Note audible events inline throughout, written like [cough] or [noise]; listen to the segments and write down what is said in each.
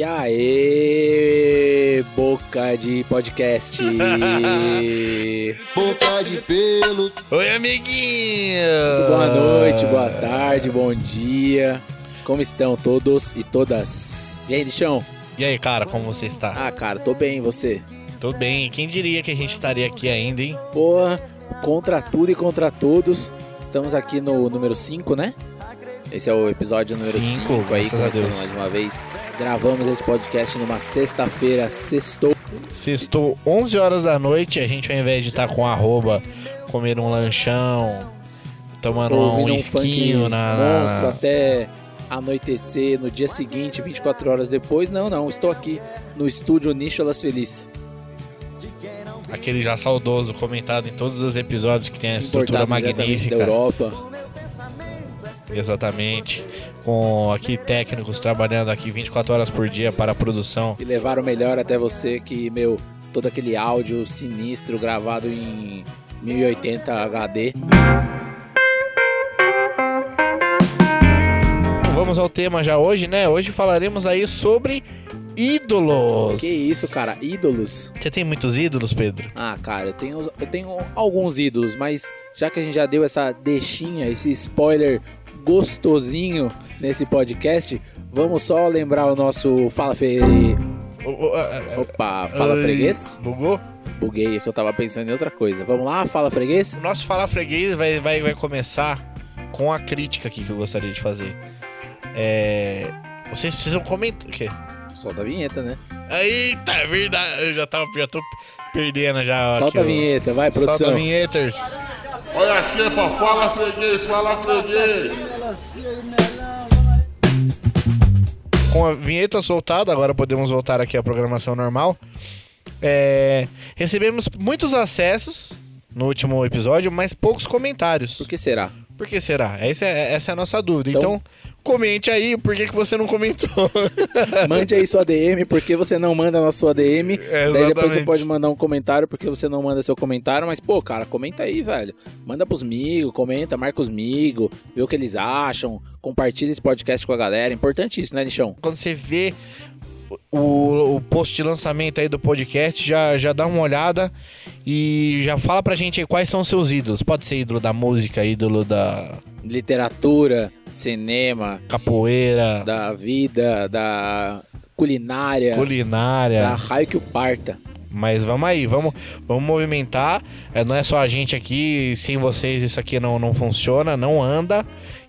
E aí, boca de podcast. [laughs] Boca de pelo. Oi, amiguinho! Muito boa noite, boa tarde, bom dia. Como estão todos e todas? E aí, Lixão? E aí, cara, como você está? Ah, cara, tô bem, e você? Tô bem. Quem diria que a gente estaria aqui ainda, hein? Porra, contra tudo e contra todos. Estamos aqui no número 5, né? Esse é o episódio número Cinco, 5 aí, começando mais uma vez. Gravamos esse podcast numa sexta-feira, sextou. Sextou 11 horas da noite, a gente ao invés de estar com arroba, comer um lanchão, tomando ouvindo um um funk na... monstro até anoitecer no dia seguinte, 24 horas depois. Não, não, estou aqui no estúdio Nicholas Feliz. Aquele já saudoso comentado em todos os episódios que tem a estrutura Importado magnífica. da Europa. Exatamente. Com aqui técnicos trabalhando aqui 24 horas por dia para a produção. E levar o melhor até você que, meu, todo aquele áudio sinistro gravado em 1080 HD. Vamos ao tema já hoje, né? Hoje falaremos aí sobre ídolos. Que isso, cara, ídolos. Você tem muitos ídolos, Pedro? Ah, cara, eu tenho, eu tenho alguns ídolos, mas já que a gente já deu essa deixinha, esse spoiler gostosinho nesse podcast, vamos só lembrar o nosso Fala Fe... A- a- Opa, Fala ai, Freguês? Bugou? Buguei, é que eu tava pensando em outra coisa. Vamos lá, Fala Freguês? O nosso Falar Freguês vai, vai, vai começar com a crítica aqui que eu gostaria de fazer. É... Vocês precisam comentar... O quê? Solta a vinheta, né? Eita, é verdade. Eu já, tava, já tô perdendo já. aqui Solta a vinheta, vai, Solta produção. a vinheters. Olha a xepa, fala freguês, fala freguês. Com a vinheta soltada, agora podemos voltar aqui à programação normal. É, recebemos muitos acessos no último episódio, mas poucos comentários. Por que será? Por que será? Essa é, essa é a nossa dúvida. Então- Então, comente aí por que, que você não comentou. [laughs] Mande aí sua DM, porque você não manda na sua DM. É, Daí depois você pode mandar um comentário, porque você não manda seu comentário. Mas, pô, cara, comenta aí, velho. Manda pros migos, comenta, marca os migos, vê o que eles acham, compartilha esse podcast com a galera. Importante isso, né, Lixão? Quando você vê o, o post de lançamento aí do podcast, já, já dá uma olhada e já fala pra gente aí quais são os seus ídolos. Pode ser ídolo da música, ídolo da Literatura, cinema, capoeira, da vida, da culinária, culinária. da raio que o parta. Mas vamos aí, vamos, vamos movimentar. É, não é só a gente aqui, sem vocês isso aqui não, não funciona, não anda.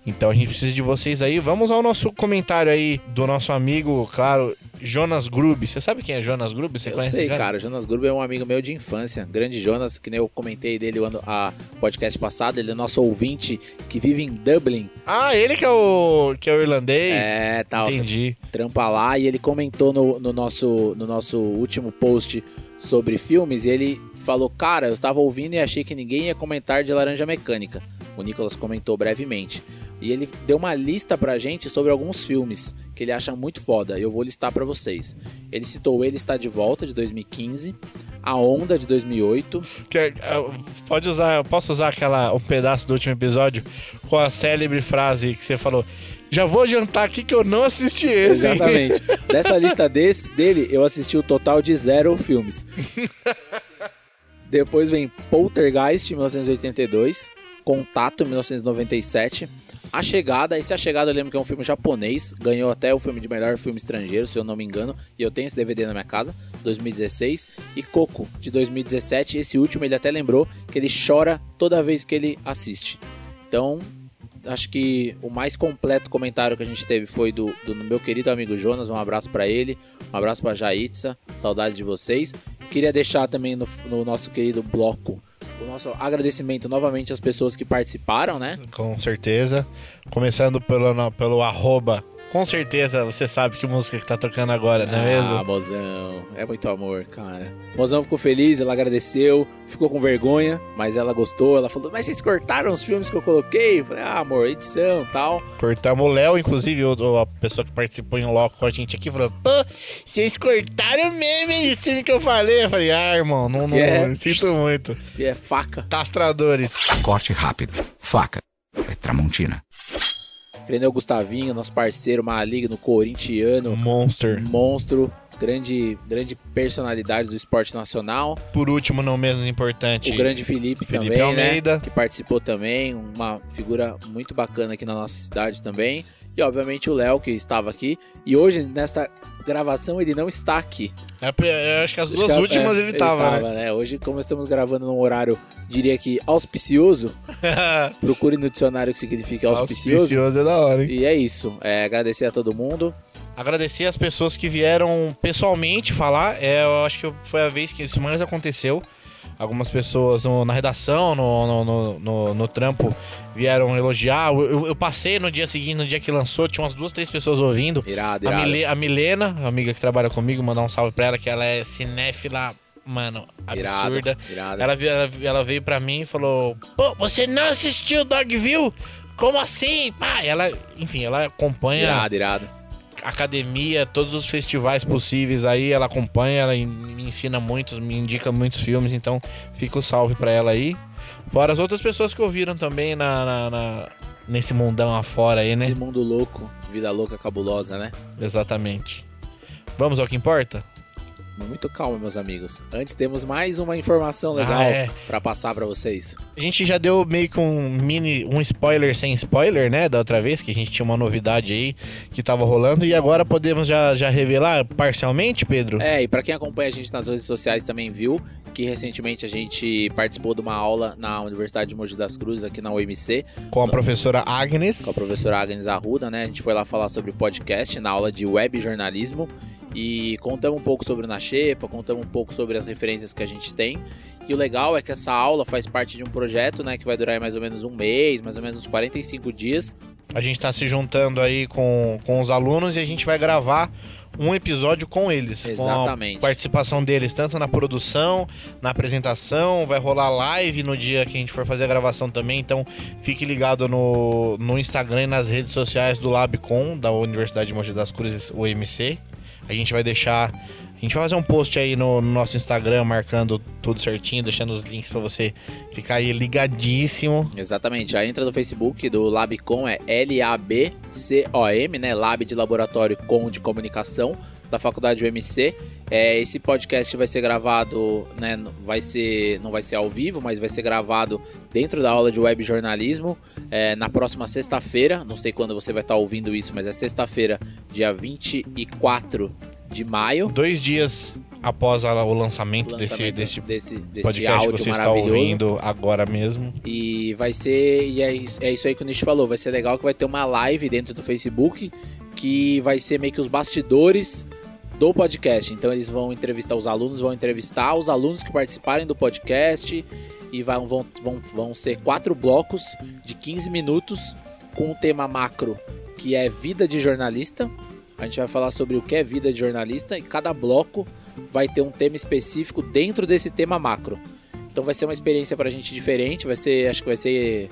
Então a gente precisa de vocês aí. Vamos ao nosso comentário aí do nosso amigo, claro, Jonas Grube. Você sabe quem é Jonas Grube? Você eu sei, cara. Jonas Gruber é um amigo meu de infância. Grande Jonas, que nem eu comentei dele o ano, a podcast passado. Ele é nosso ouvinte que vive em Dublin. Ah, ele que é o, que é o irlandês? É, tal. Entendi. Trampa lá. E ele comentou no, no nosso, no nosso último post sobre filmes. E ele falou: Cara, eu estava ouvindo e achei que ninguém ia comentar de Laranja Mecânica. O Nicolas comentou brevemente. E ele deu uma lista pra gente sobre alguns filmes que ele acha muito foda. Eu vou listar pra vocês. Ele citou Ele Está de Volta, de 2015. A Onda, de 2008. Que é- é, pode usar, eu posso usar aquela, um pedaço do último episódio com a célebre frase que você falou. Já vou adiantar aqui que eu não assisti esse. hein?" Exatamente. [laughs] Dessa lista desse, dele, eu assisti o total de zero filmes. [laughs] Depois vem Poltergeist, 1982. Contato, 1997. A Chegada, esse A Chegada eu lembro que é um filme japonês. Ganhou até o filme de melhor filme estrangeiro, se eu não me engano. E eu tenho esse DVD na minha casa, 2016. E Coco, de 2017. Esse último ele até lembrou que ele chora toda vez que ele assiste. Então, acho que o mais completo comentário que a gente teve foi do, do meu querido amigo Jonas. Um abraço pra ele, um abraço pra Jaitza, saudades de vocês. Queria deixar também no, no nosso querido bloco o nosso agradecimento novamente às pessoas que participaram, né? Com certeza. Começando pelo, pelo arroba. Com certeza você sabe que música que tá tocando agora, não é Ah, mesmo? mozão, é muito amor, cara. Mozão ficou feliz, ela agradeceu, ficou com vergonha, mas ela gostou. Ela falou: Mas vocês cortaram os filmes que eu coloquei? Eu falei: Ah, amor, edição tal. Cortamos o Léo, inclusive o- a pessoa que participou em loco com a gente aqui, falou: Pô, vocês cortaram mesmo esse filme que eu falei. Eu falei: Ah, irmão, não, não é? sinto muito. Que é faca. Castradores. Corte rápido. Faca. É Tramontina. O Gustavinho, nosso parceiro maligno, corintiano, Monster. monstro, grande, grande personalidade do esporte nacional. Por último, não menos importante. O grande Felipe, Felipe também, Almeida. né? Que participou também, uma figura muito bacana aqui na nossa cidade também. E obviamente o Léo, que estava aqui. E hoje, nessa gravação, ele não está aqui. É, eu acho que as duas que a- últimas é, ele tava, né? né? Hoje, como estamos gravando num horário, diria que auspicioso, [laughs] procure no dicionário que significa auspicioso. Auspicioso é da hora, hein? E é isso. É, agradecer a todo mundo. Agradecer as pessoas que vieram pessoalmente falar. É, eu acho que foi a vez que isso mais aconteceu. Algumas pessoas no- na redação, no, no, no, no- trampo, vieram elogiar. Eu, eu- passei no dia seguinte, no dia que lançou, tinha umas duas, três pessoas ouvindo. Irado, A, irado. Mile- a Milena, a amiga que trabalha comigo, mandar um salve pra ela, que ela é cinéfila, mano, absurda. irado. Ela, vi- ela, ela veio pra mim e falou: Pô, você não assistiu Dogville? Como assim? Pá, ela, enfim, ela acompanha Irado, irado. Academia, todos os festivais possíveis aí, ela acompanha, ela me ensina muito, me indica muitos filmes, então fica o salve pra ela aí. Fora as outras pessoas que ouviram também na, na- na- nesse mundão afora aí, né? Esse mundo louco, vida louca cabulosa, né? Exatamente. Vamos ao que importa? Muito calma, meus amigos. Antes temos mais uma informação legal Ah, é. pra passar pra vocês. A gente já deu meio que um mini, um spoiler sem spoiler, né? Da outra vez, que a gente tinha uma novidade aí que tava rolando. E agora podemos já, já revelar parcialmente, Pedro? É, e pra quem acompanha a gente nas redes sociais também viu que recentemente a gente participou de uma aula na Universidade de Mogi das Cruzes, aqui na UMC, Com a professora Agnes. com a professora Agnes Arruda, né? A gente foi lá falar sobre podcast na aula de web jornalismo e contamos um pouco sobre o Naxepa, contamos um pouco sobre as referências que a gente tem. E o legal é que essa aula faz parte de um projeto, né, que vai durar mais ou menos um mês, mais ou menos uns 45 dias. A gente tá se juntando aí com, com os alunos e a gente vai gravar um episódio com eles. Exatamente. Com a participação deles, tanto na produção, na apresentação, vai rolar live no dia que a gente for fazer a gravação também. Então fique ligado no, no Instagram e nas redes sociais do LabCom, da Universidade de Mogi das Cruzes, UMC. A gente vai deixar. A gente vai fazer um post aí no, no nosso Instagram marcando tudo certinho, deixando os links pra você ficar aí ligadíssimo. Exatamente, já entra no Facebook do Labcom, é L-A-B-C-O-M, né? Lab de Laboratório Com de Comunicação da Faculdade UMC. É, esse podcast vai ser gravado, né? Vai ser, não vai ser ao vivo, mas vai ser gravado dentro da aula de web jornalismo é, na próxima sexta-feira. Não sei quando você vai estar ouvindo isso, mas é sexta-feira, dia 24 de maio. Dois dias após a- o lançamento, Lançamento desse, desse desse, desse podcast que áudio você está maravilhoso. ouvindo agora mesmo. E vai ser. E é isso, é isso aí que o Nish falou. Vai ser legal que vai ter uma live dentro do Facebook que vai ser meio que os bastidores do podcast. Então eles vão entrevistar os alunos, vão entrevistar os alunos que participarem do podcast. E vão, vão, vão, vão ser quatro blocos de 15 minutos com um tema macro que é vida de jornalista. A gente vai falar sobre o que é vida de jornalista e cada bloco vai ter um tema específico dentro desse tema macro. Então vai ser uma experiência pra gente diferente, vai ser, acho que vai ser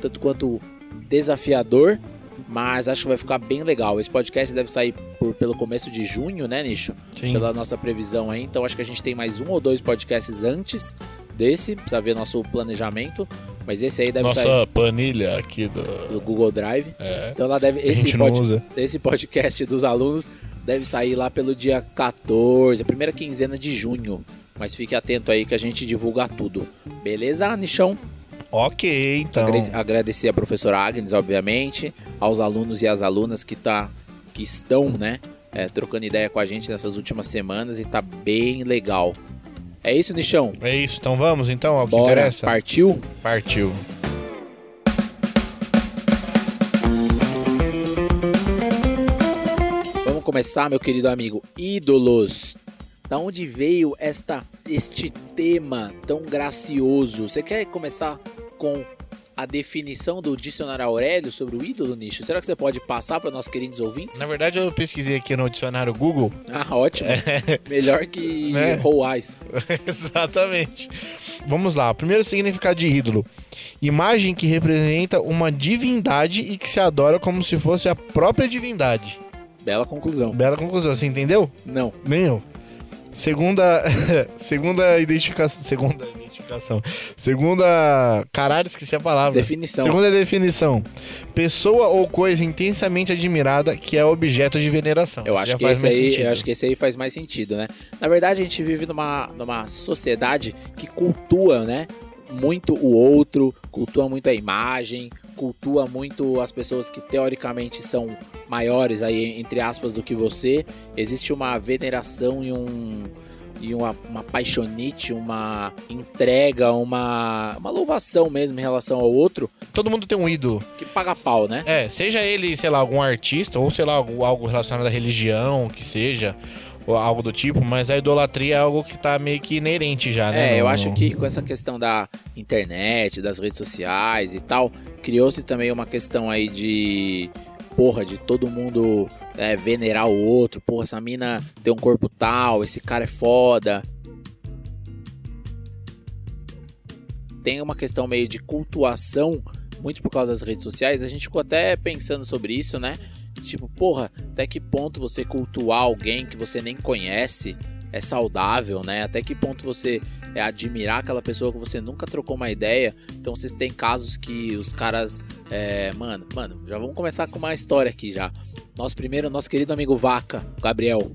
tanto quanto desafiador, mas acho que vai ficar bem legal. Esse podcast deve sair por, pelo começo de junho, né, Nicho? Sim. Pela nossa previsão aí. Então acho que a gente tem mais um ou dois podcasts antes desse, precisa ver nosso planejamento, mas esse aí deve sair Nossa planilha aqui do. do Google Drive. É. Então ela deve esse pod- esse podcast dos alunos deve sair lá pelo dia 14, a primeira quinzena de junho. Mas fique atento aí que a gente divulga tudo. Beleza, Nichão? Ok, então. Agradecer a professora Agnes, obviamente, aos alunos e às alunas que, tá, que estão, né, é, trocando ideia com a gente nessas últimas semanas e tá bem legal. É isso, Nichão? É isso, então vamos então ao que Bora, interessa? partiu? Partiu. Vamos começar, meu querido amigo. Ídolos. Da onde veio esta este tema tão gracioso? Você quer começar com a definição do dicionário Aurélio sobre o ídolo, Nicho? Será que você pode passar para nossos queridos ouvintes? Na verdade, eu pesquisei aqui no dicionário Google. Ah, ótimo. [laughs] Melhor que [laughs] Né? Roais. [laughs] Exatamente. Vamos lá. Primeiro significado de ídolo: imagem que representa uma divindade e que se adora como se fosse a própria divindade. Bela conclusão. Bela conclusão, você entendeu? Não. Nem eu. Segunda, [laughs] segunda identificação. Segunda identificação. Segunda. Caralho, esqueci a palavra. Definição. Segunda definição. Pessoa ou coisa intensamente admirada que é objeto de veneração. Eu acho, que esse aí, sentido. eu acho que esse aí faz mais sentido, né? Na verdade, a gente vive numa, numa sociedade que cultua, né? Muito o outro, cultua muito a imagem, cultua muito as pessoas que teoricamente são maiores aí, entre aspas, do que você. Existe uma veneração e um. E uma, uma paixonite, uma entrega, uma, uma louvação mesmo em relação ao outro, Todo mundo tem um ídolo. que paga pau, né? É, seja ele, sei lá, algum artista, ou sei lá, algo, relacionado à religião, que seja, ou algo do tipo, mas a idolatria é algo que tá meio que inerente já, né? É, eu no- acho que com essa questão da internet, das redes sociais e tal, criou-se também uma questão aí de, porra, de todo mundo é, venerar o outro. Porra, essa mina tem um corpo tal, esse cara é foda. Tem uma questão meio de cultuação, muito por causa das redes sociais. A gente ficou até pensando sobre isso, né? Tipo, porra, até que ponto você cultuar alguém que você nem conhece é saudável, né? Até que ponto você é admirar aquela pessoa que você nunca trocou uma ideia. Então vocês têm casos que os caras. É, mano, mano, já vamos começar com uma história aqui já. Nosso primeiro, nosso querido amigo Vaca, Gabriel.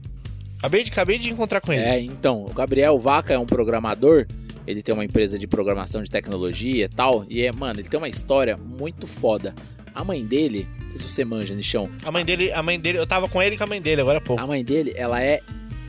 Acabei de, acabei de encontrar com ele. É, então, o Gabriel Vaca é um programador. Ele tem uma empresa de programação de tecnologia e tal. E é, mano, ele tem uma história muito foda. A mãe dele, não sei se você manja, Nichão. A mãe dele, a mãe dele, eu tava com ele e com a mãe dele agora há pouco. A mãe dele, ela é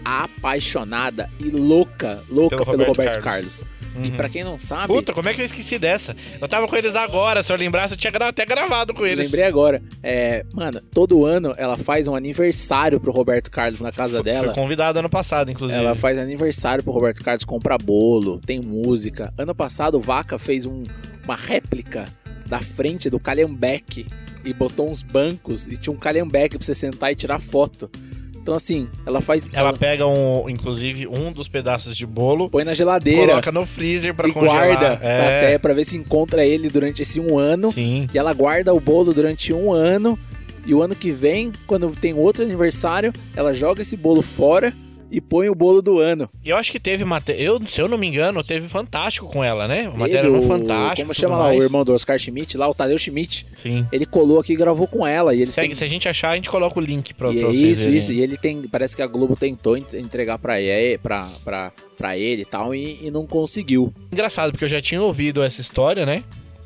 apaixonada e louca, louca Pelo pelo, Roberto Roberto Carlos. E Uhum. pra quem não sabe, Puta, como é que eu esqueci dessa? Eu tava com eles agora, se eu lembrasse, eu tinha até gravado com eles. lembrei agora, é, mano, todo ano ela faz um aniversário pro Roberto Carlos na casa Fui dela. convidado ano passado, inclusive. Ela faz aniversário pro Roberto Carlos, compra bolo, tem música. Ano passado o Vaca fez um- uma réplica da frente do Calhambeck e botou uns bancos e tinha um Calhambeck pra você sentar e tirar foto. Então assim, ela faz Ela pega, um, inclusive, um dos pedaços de bolo, põe na geladeira coloca no freezer pra e congelar. guarda é. até pra ver se encontra ele durante esse um ano. Sim. E ela guarda o bolo durante um ano. E o ano que vem, quando tem outro aniversário, ela joga esse bolo fora e põe o bolo do ano. E eu acho que teve. Eu, se eu não me engano, teve Fantástico com ela, né? Teve Matéria no Fantástico. Como chama lá mais. o irmão do Oscar Schmidt, lá o Tadeu Schmidt. Sim. Ele colou aqui e gravou com ela. E eles Segue, têm... Se a gente achar, a gente coloca o link pra, E pra é vocês isso, verem. isso. E ele tem. Parece que a Globo tentou en- entregar pra ele, pra, pra, pra ele e tal, e, não conseguiu. Engraçado, porque eu já tinha ouvido essa história, né?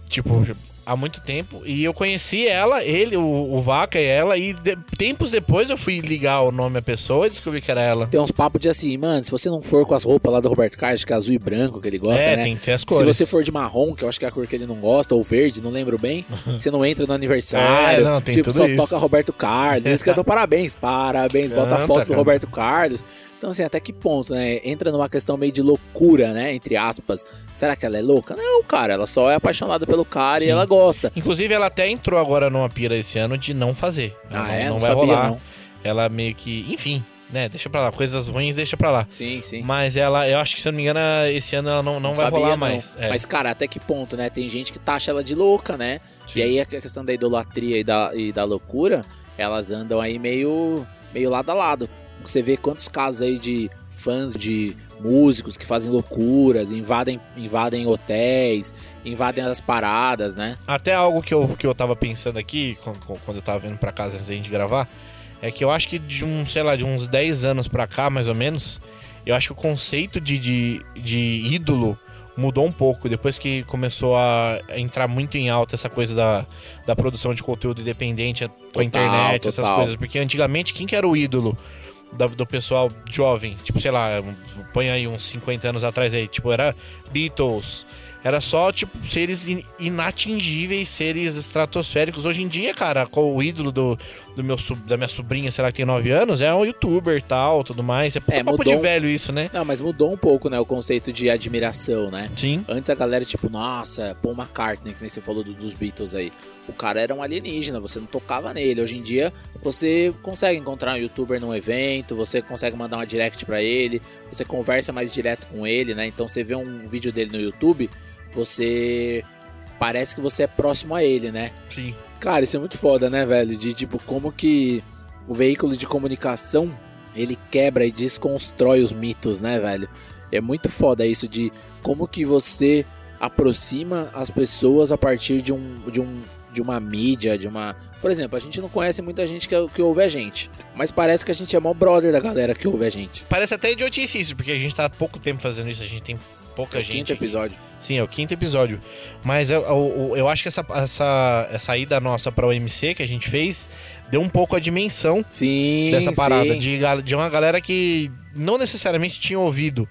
Tipo, há muito tempo. E eu conheci ela, ele, o, o Vaca e ela. E de- tempos depois eu fui ligar o nome à pessoa e descobri que era ela. Tem uns papos de assim, mano, se você não for com as roupas lá do Roberto Carlos, que é azul e branco, que ele gosta, é, né? tem que ter as Se cores. você for de marrom, que eu acho que é a cor que ele não gosta, ou verde, não lembro bem, [laughs] você não entra no aniversário. É, não, tem tipo, só isso. toca Roberto Carlos. [laughs] Eles cantam parabéns, parabéns, bota Canta, foto do. Roberto Carlos. Então, assim, até que ponto, né? Entra numa questão meio de loucura, né? Entre aspas. Será que ela é louca? Não, cara, ela só é apaixonada pelo cara e Sim. ela gosta. Inclusive, ela até entrou agora numa pira esse ano de não fazer. Ela Ah, é? Não, Não vai sabia, rolar. não. Ela meio que. Enfim, né? Deixa pra lá. Coisas ruins, deixa pra lá. Sim, sim. Mas ela, eu acho que se eu não me engano, esse ano ela não, não, vai sabia, rolar não. mais. É. Mas, cara, até que ponto, né? Tem gente que taxa ela de louca, né? Sim. E aí a questão da idolatria e da, e da loucura, elas andam aí meio, meio lado a lado. Você vê quantos casos aí de fãs de músicos que fazem loucuras, invadem, invadem hotéis, invadem as paradas, né? Até algo que eu, que eu tava pensando aqui, quando, eu tava vindo pra casa antes da gente gravar, é que eu acho que de um, sei lá, de uns 10 anos pra cá, mais ou menos, eu acho que o conceito de, de, de ídolo mudou um pouco. Depois que começou a entrar muito em alta essa coisa da, da produção de conteúdo independente com a internet, essas total. coisas. Porque antigamente, quem que era o ídolo? Da- do pessoal jovem, tipo, sei lá, põe aí uns 50 anos atrás aí, tipo, era Beatles, era só, tipo, seres in- inatingíveis, seres estratosféricos. Hoje em dia, cara, qual o ídolo do, do meu, da minha sobrinha, sei lá, que tem 9 anos, é um youtuber e tal, tudo mais. É, É, papo de velho isso, né? Não, mas mudou um pouco, né, o conceito de admiração, né? Sim. Antes a galera, tipo, nossa, Paul McCartney, que nem você falou do- dos Beatles aí. O cara era um alienígena, você não tocava nele. Hoje em dia, você consegue encontrar um youtuber num evento, você consegue mandar uma direct pra ele, você conversa mais direto com ele, né? Então você vê um vídeo dele no YouTube, você. Parece que você é próximo a ele, né? Sim. Cara, isso é muito foda, né, velho? De tipo, como que o veículo de comunicação ele quebra e desconstrói os mitos, né, velho? É muito foda isso de como que você aproxima as pessoas a partir de um, de um de uma mídia, de uma. Por exemplo, a gente não conhece muita gente que, que ouve a gente. Mas parece que a gente é mó brother da galera que ouve a gente. Parece até idiotice isso, porque a gente tá há pouco tempo fazendo isso, a gente tem pouca É o gente. quinto episódio. Sim, é o quinto episódio. Mas eu, eu, eu acho que essa, essa, essa ida nossa pra OMC que a gente fez deu um pouco a dimensão Sim. dessa parada. sim. De, de uma galera que não necessariamente tinha ouvido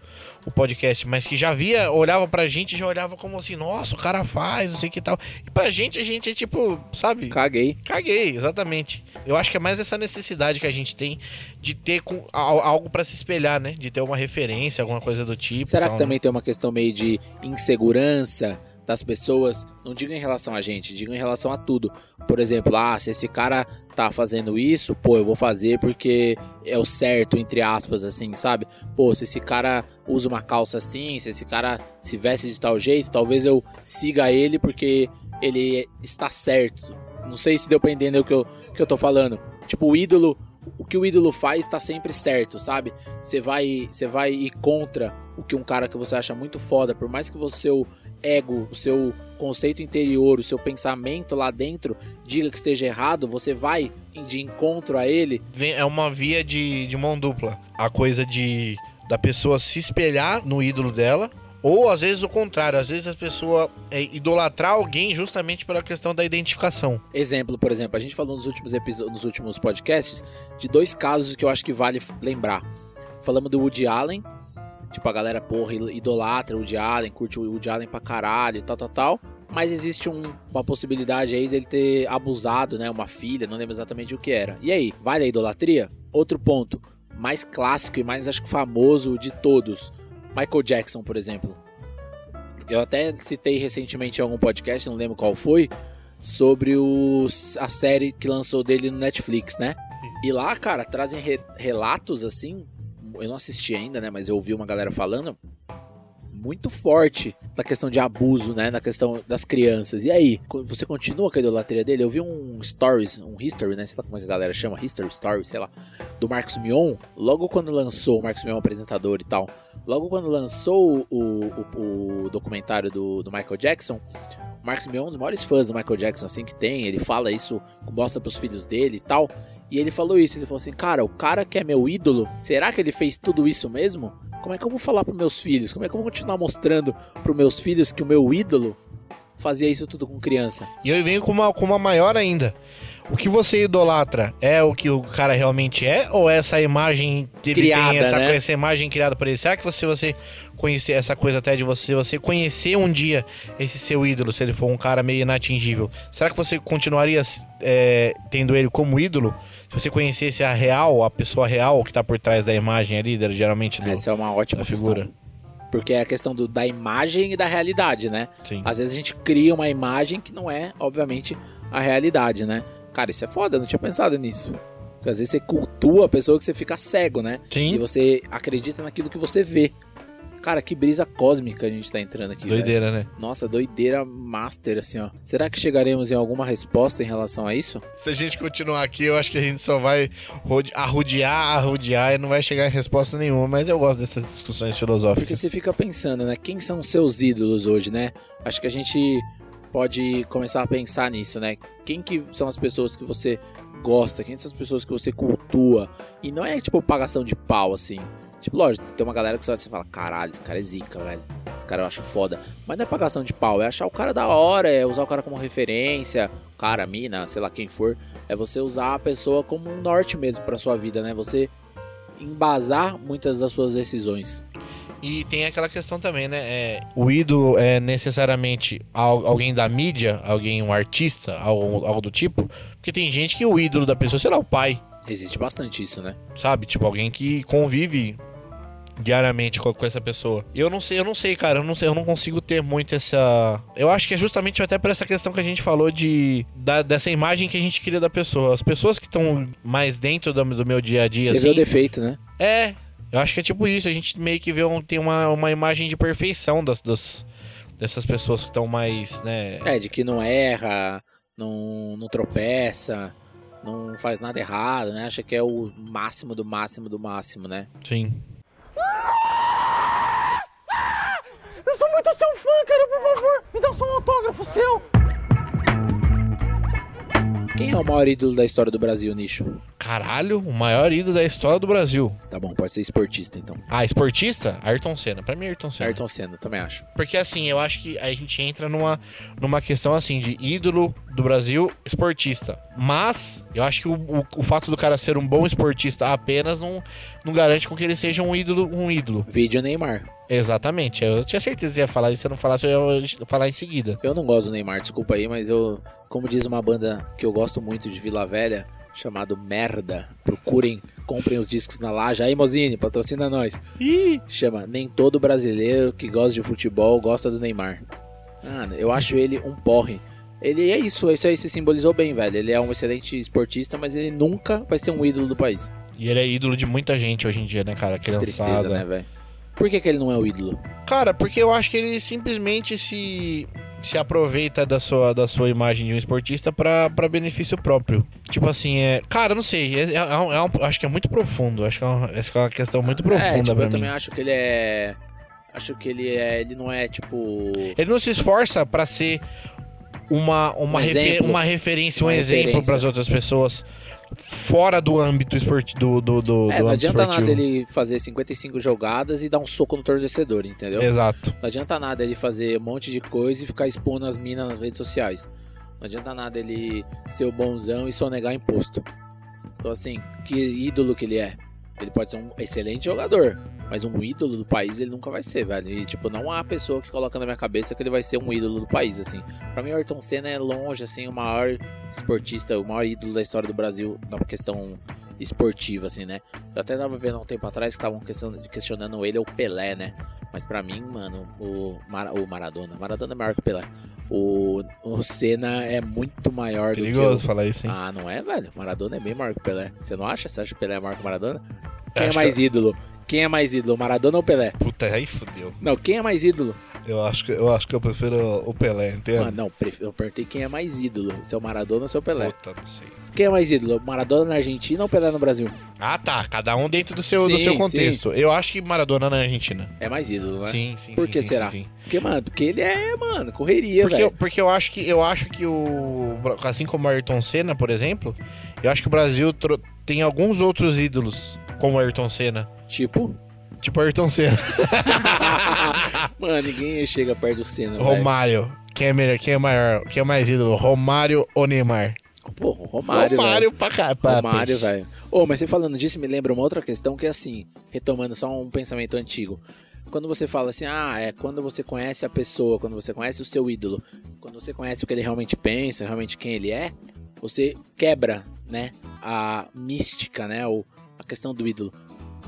o podcast, mas que já via, olhava pra gente e já olhava como assim, nossa, o cara faz, não sei que tal. E pra gente, a gente é tipo, sabe? Caguei. Caguei, exatamente. Eu acho que é mais essa necessidade que a gente tem de ter com, al- algo pra se espelhar, né? De ter uma referência, alguma coisa do tipo. Será tal, que né? também tem uma questão meio de insegurança das pessoas? Não digo em relação a gente, digo em relação a tudo. Por exemplo, ah, se esse cara tá fazendo isso, pô, eu vou fazer porque é o certo, entre aspas, assim, sabe? Pô, se esse cara usa uma calça assim, se esse cara se veste de tal jeito, talvez eu siga ele porque ele está certo. Não sei se deu pra entender o que eu, que eu tô falando. Tipo, o ídolo o que o ídolo faz está sempre certo, sabe? Você vai, você vai ir contra o que um cara que você acha muito foda, por mais que o seu ego, o seu conceito interior, o seu pensamento lá dentro diga que esteja errado, você vai de encontro a ele. É uma via de, de mão dupla. A coisa de da pessoa se espelhar no ídolo dela. Ou às vezes o contrário, às vezes a pessoa é, idolatrar alguém justamente pela questão da identificação. Exemplo, por exemplo, a gente falou nos últimos episódios, nos últimos podcasts de dois casos que eu acho que vale lembrar. Falamos do Woody Allen, tipo a galera porra idolatra o Woody Allen, curte o Woody Allen pra caralho, tal, tal, tal. Mas existe um- uma possibilidade aí dele ter abusado, né, uma filha, não lembro exatamente o que era. E aí, vale a idolatria? Outro ponto, mais clássico e mais acho que famoso de todos, Michael Jackson, por exemplo. Eu até citei recentemente em algum podcast, não lembro qual foi, sobre o, a série que lançou dele no Netflix, né? E lá, cara, trazem re- relatos assim. Eu não assisti ainda, né? Mas eu ouvi uma galera falando muito forte da questão de abuso, né? Na questão das crianças. E aí, você continua com a idolatria dele? Eu vi um stories, um history, né? Sei lá como é que a galera chama, history, story, sei lá, do Marcos Mion. Logo quando lançou, o Marcos Mion é apresentador e tal. Logo quando lançou o, o, o documentário do, do Michael Jackson, o Marcos Mion é um dos maiores fãs do Michael Jackson, assim, que tem. Ele fala isso, mostra pros filhos dele e tal. E ele falou isso, ele falou assim, cara, o cara que é meu ídolo, será que ele fez tudo isso mesmo? Como é que eu vou falar pros meus filhos? Como é que eu vou continuar mostrando pros meus filhos que o meu ídolo fazia isso tudo com criança? E eu venho com uma, com uma maior ainda. O que você idolatra é o que o cara realmente é? Ou é essa imagem Criada, tem, essa, né? essa imagem criada por ele? Será que você, você conhecer essa coisa até de você, você conhecer um dia esse seu ídolo, se ele for um cara meio inatingível, será que você continuaria é, tendo ele como ídolo? Se você conhecesse a real, a pessoa real que tá por trás da imagem ali, geralmente do, Essa é uma ótima questão. figura. Porque é a questão do, da imagem e da realidade, né? Sim. Às vezes a gente cria uma imagem que não é, obviamente, a realidade, né? Cara, isso é foda, eu não tinha pensado nisso. Porque às vezes você cultua a pessoa que você fica cego, né? Sim. E você acredita naquilo que você vê. Cara, que brisa cósmica a gente tá entrando aqui, velho. Doideira, né? Nossa, doideira master, assim, ó. Será que chegaremos em alguma resposta em relação a isso? Se a gente continuar aqui, eu acho que a gente só vai rode- arrodear, arrodear e não vai chegar em resposta nenhuma. Mas eu gosto dessas discussões Porque filosóficas. você fica pensando, né? Quem são seus ídolos hoje, né? Acho que a gente pode começar a pensar nisso, né? Quem que são as pessoas que você gosta? Quem são as pessoas que você cultua? E não é tipo pagação de pau, assim. Tipo, lógico, tem uma galera que você fala, caralho, esse cara é zica, velho. Esse cara eu acho foda. Mas não é pagação de pau, é achar o cara da hora, é usar o cara como referência, cara, mina, sei lá quem for. É você usar a pessoa como um norte mesmo pra sua vida, né? Você embasar muitas das suas decisões. E tem aquela questão também, né? É, o ídolo é necessariamente al- alguém da mídia, alguém, um artista, algo, algo do tipo. Porque tem gente que o ídolo da pessoa, sei lá, o pai, Existe bastante isso, né? sabe? Tipo, alguém que convive diariamente com, com essa pessoa. Eu não sei, eu não sei, cara, eu não sei, eu não consigo ter muito essa. Eu acho que é justamente até por essa questão que a gente falou de da- dessa imagem que a gente cria da pessoa. As pessoas que estão mais dentro do, do meu dia a dia, Você assim, vê o defeito, né? é, eu acho que é tipo isso. A gente meio que vê um, tem uma, uma imagem de perfeição das, das- dessas pessoas que estão mais, né? É, de que não erra, não, não tropeça, não faz nada errado, né? Acha que é o máximo do máximo do máximo, né? Sim. Eu sou muito seu fã, cara, por favor, me dá só um autógrafo seu. Quem é o maior ídolo da história do Brasil, Nicho? Caralho, o maior ídolo da história do Brasil. Tá bom, pode ser esportista então. Ah, esportista? Ayrton Senna. Pra mim, Ayrton Senna. Ayrton Senna, também acho. Porque assim, eu acho que a gente entra numa, numa questão assim de ídolo do Brasil esportista. Mas eu acho que o, o, o fato do cara ser um bom esportista apenas não, não garante com que ele seja um ídolo, um ídolo. Vídeo Neymar. Exatamente. Eu tinha certeza que ia falar isso, se eu não falasse, eu ia falar em seguida. Eu não gosto do Neymar, desculpa aí, mas eu, como diz uma banda que eu gosto muito de Vila Velha, chamado Merda. Procurem, comprem os discos na laje. Aí, Mozine, patrocina nós. Ih! Chama Nem todo brasileiro que gosta de futebol gosta do Neymar. Mano, eu acho ele um porre. Ele é isso, isso aí se simbolizou bem, velho. Ele é um excelente esportista, mas ele nunca vai ser um ídolo do país. E ele é ídolo de muita gente hoje em dia, né, cara? Que Criançada. tristeza, né, velho? Por que, que ele não é o ídolo? Cara, porque eu acho que ele simplesmente se, se aproveita da sua, da sua imagem de um esportista pra, pra benefício próprio. Tipo assim, é. Cara, eu não sei. É, é um- é um- acho que é muito profundo. Acho que é uma, que é uma questão muito profunda é, tipo, eu mim. também acho que ele é. Acho que ele é. Ele não é tipo. Ele não se esforça pra ser uma, uma, Um refe- exemplo. uma referência, um Uma exemplo para as outras pessoas fora do âmbito esportivo. Do, do, do, É, do não adianta esportivo. nada ele fazer 55 jogadas e dar um soco no torcedor, entendeu? Exato. Não adianta nada ele fazer um monte de coisa e ficar expondo as minas nas redes sociais. Não adianta nada ele ser o bonzão e sonegar imposto. Então, assim, que ídolo que ele é? Ele pode ser um excelente jogador, mas um ídolo do país ele nunca vai ser, velho. E, tipo, não há pessoa que coloca na minha cabeça que ele vai ser um ídolo do país, assim. Pra mim, o Ayrton Senna é longe, assim, o maior esportista, o maior ídolo da história do Brasil na questão esportiva, assim, né? Eu até tava vendo há um tempo atrás que estavam questionando, ele, é o Pelé, né? Mas pra mim, mano, o, Mara- o Maradona. Maradona é maior que o Pelé. O, o Senna é muito maior do que Perigoso falar isso, hein? Ah, não é, velho? Maradona é bem maior que o Pelé. Você não acha? Você acha que o Pelé é maior que o Maradona? Quem é mais ídolo? Quem é mais ídolo, Maradona ou Pelé? Puta, aí fodeu. Não, quem é mais ídolo? Eu acho, que, eu acho que eu prefiro o Pelé, entende? Mano, não, pref- eu perguntei quem é mais ídolo. Se é o Maradona ou se é o Pelé. Puta, não sei. Quem é mais ídolo? Maradona na Argentina ou Pelé no Brasil? Ah, tá. Cada um dentro do seu, do Sim, seu contexto. Eu acho que Maradona na Argentina. É mais ídolo, né? Sim, sim. Por sim, que sim, será? sim, sim. Porque, mano, porque ele é, mano, correria, Porque, velho. eu, porque eu acho que eu acho que o assim como o Ayrton Senna, por exemplo, eu acho que o Brasil tem alguns outros ídolos como o Ayrton Senna, Tipo, tipo o Ayrton Senna, [laughs] mano, ninguém chega perto do Senna. Romário. Quem é melhor? Quem é maior? Quem é mais ídolo? Romário ou Neymar? Pô, Romário, Romário velho. pra cá, pra Romário, velho. Ô, mas você falando disso me lembra uma outra questão que é assim, retomando só um pensamento antigo. Quando você fala assim, ah, é quando você conhece a pessoa, quando você conhece o seu ídolo, quando você conhece o que ele realmente pensa, realmente quem ele é, você quebra, né, a mística, né, ou a questão do ídolo.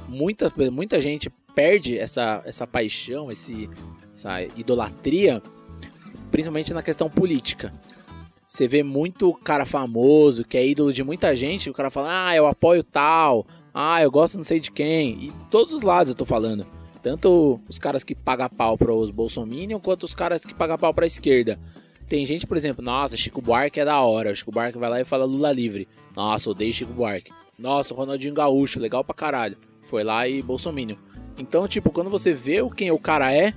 Muita, muita gente perde essa, essa paixão, esse, essa idolatria, principalmente na questão política. Você vê muito cara famoso, que é ídolo de muita gente, o cara fala, ah, eu apoio tal, ah, eu gosto não sei de quem. E todos os lados eu tô falando. Tanto os caras que pagam pau para os bolsominion, quanto os caras que pagam pau pra esquerda. Tem gente, por exemplo, nossa, Chico Buarque é da hora. O Chico Buarque vai lá e fala Lula livre. Nossa, odeio Chico Buarque. Nossa, Ronaldinho Gaúcho, legal pra caralho. Foi lá e bolsominion. Então, tipo, quando você vê o quem o cara é,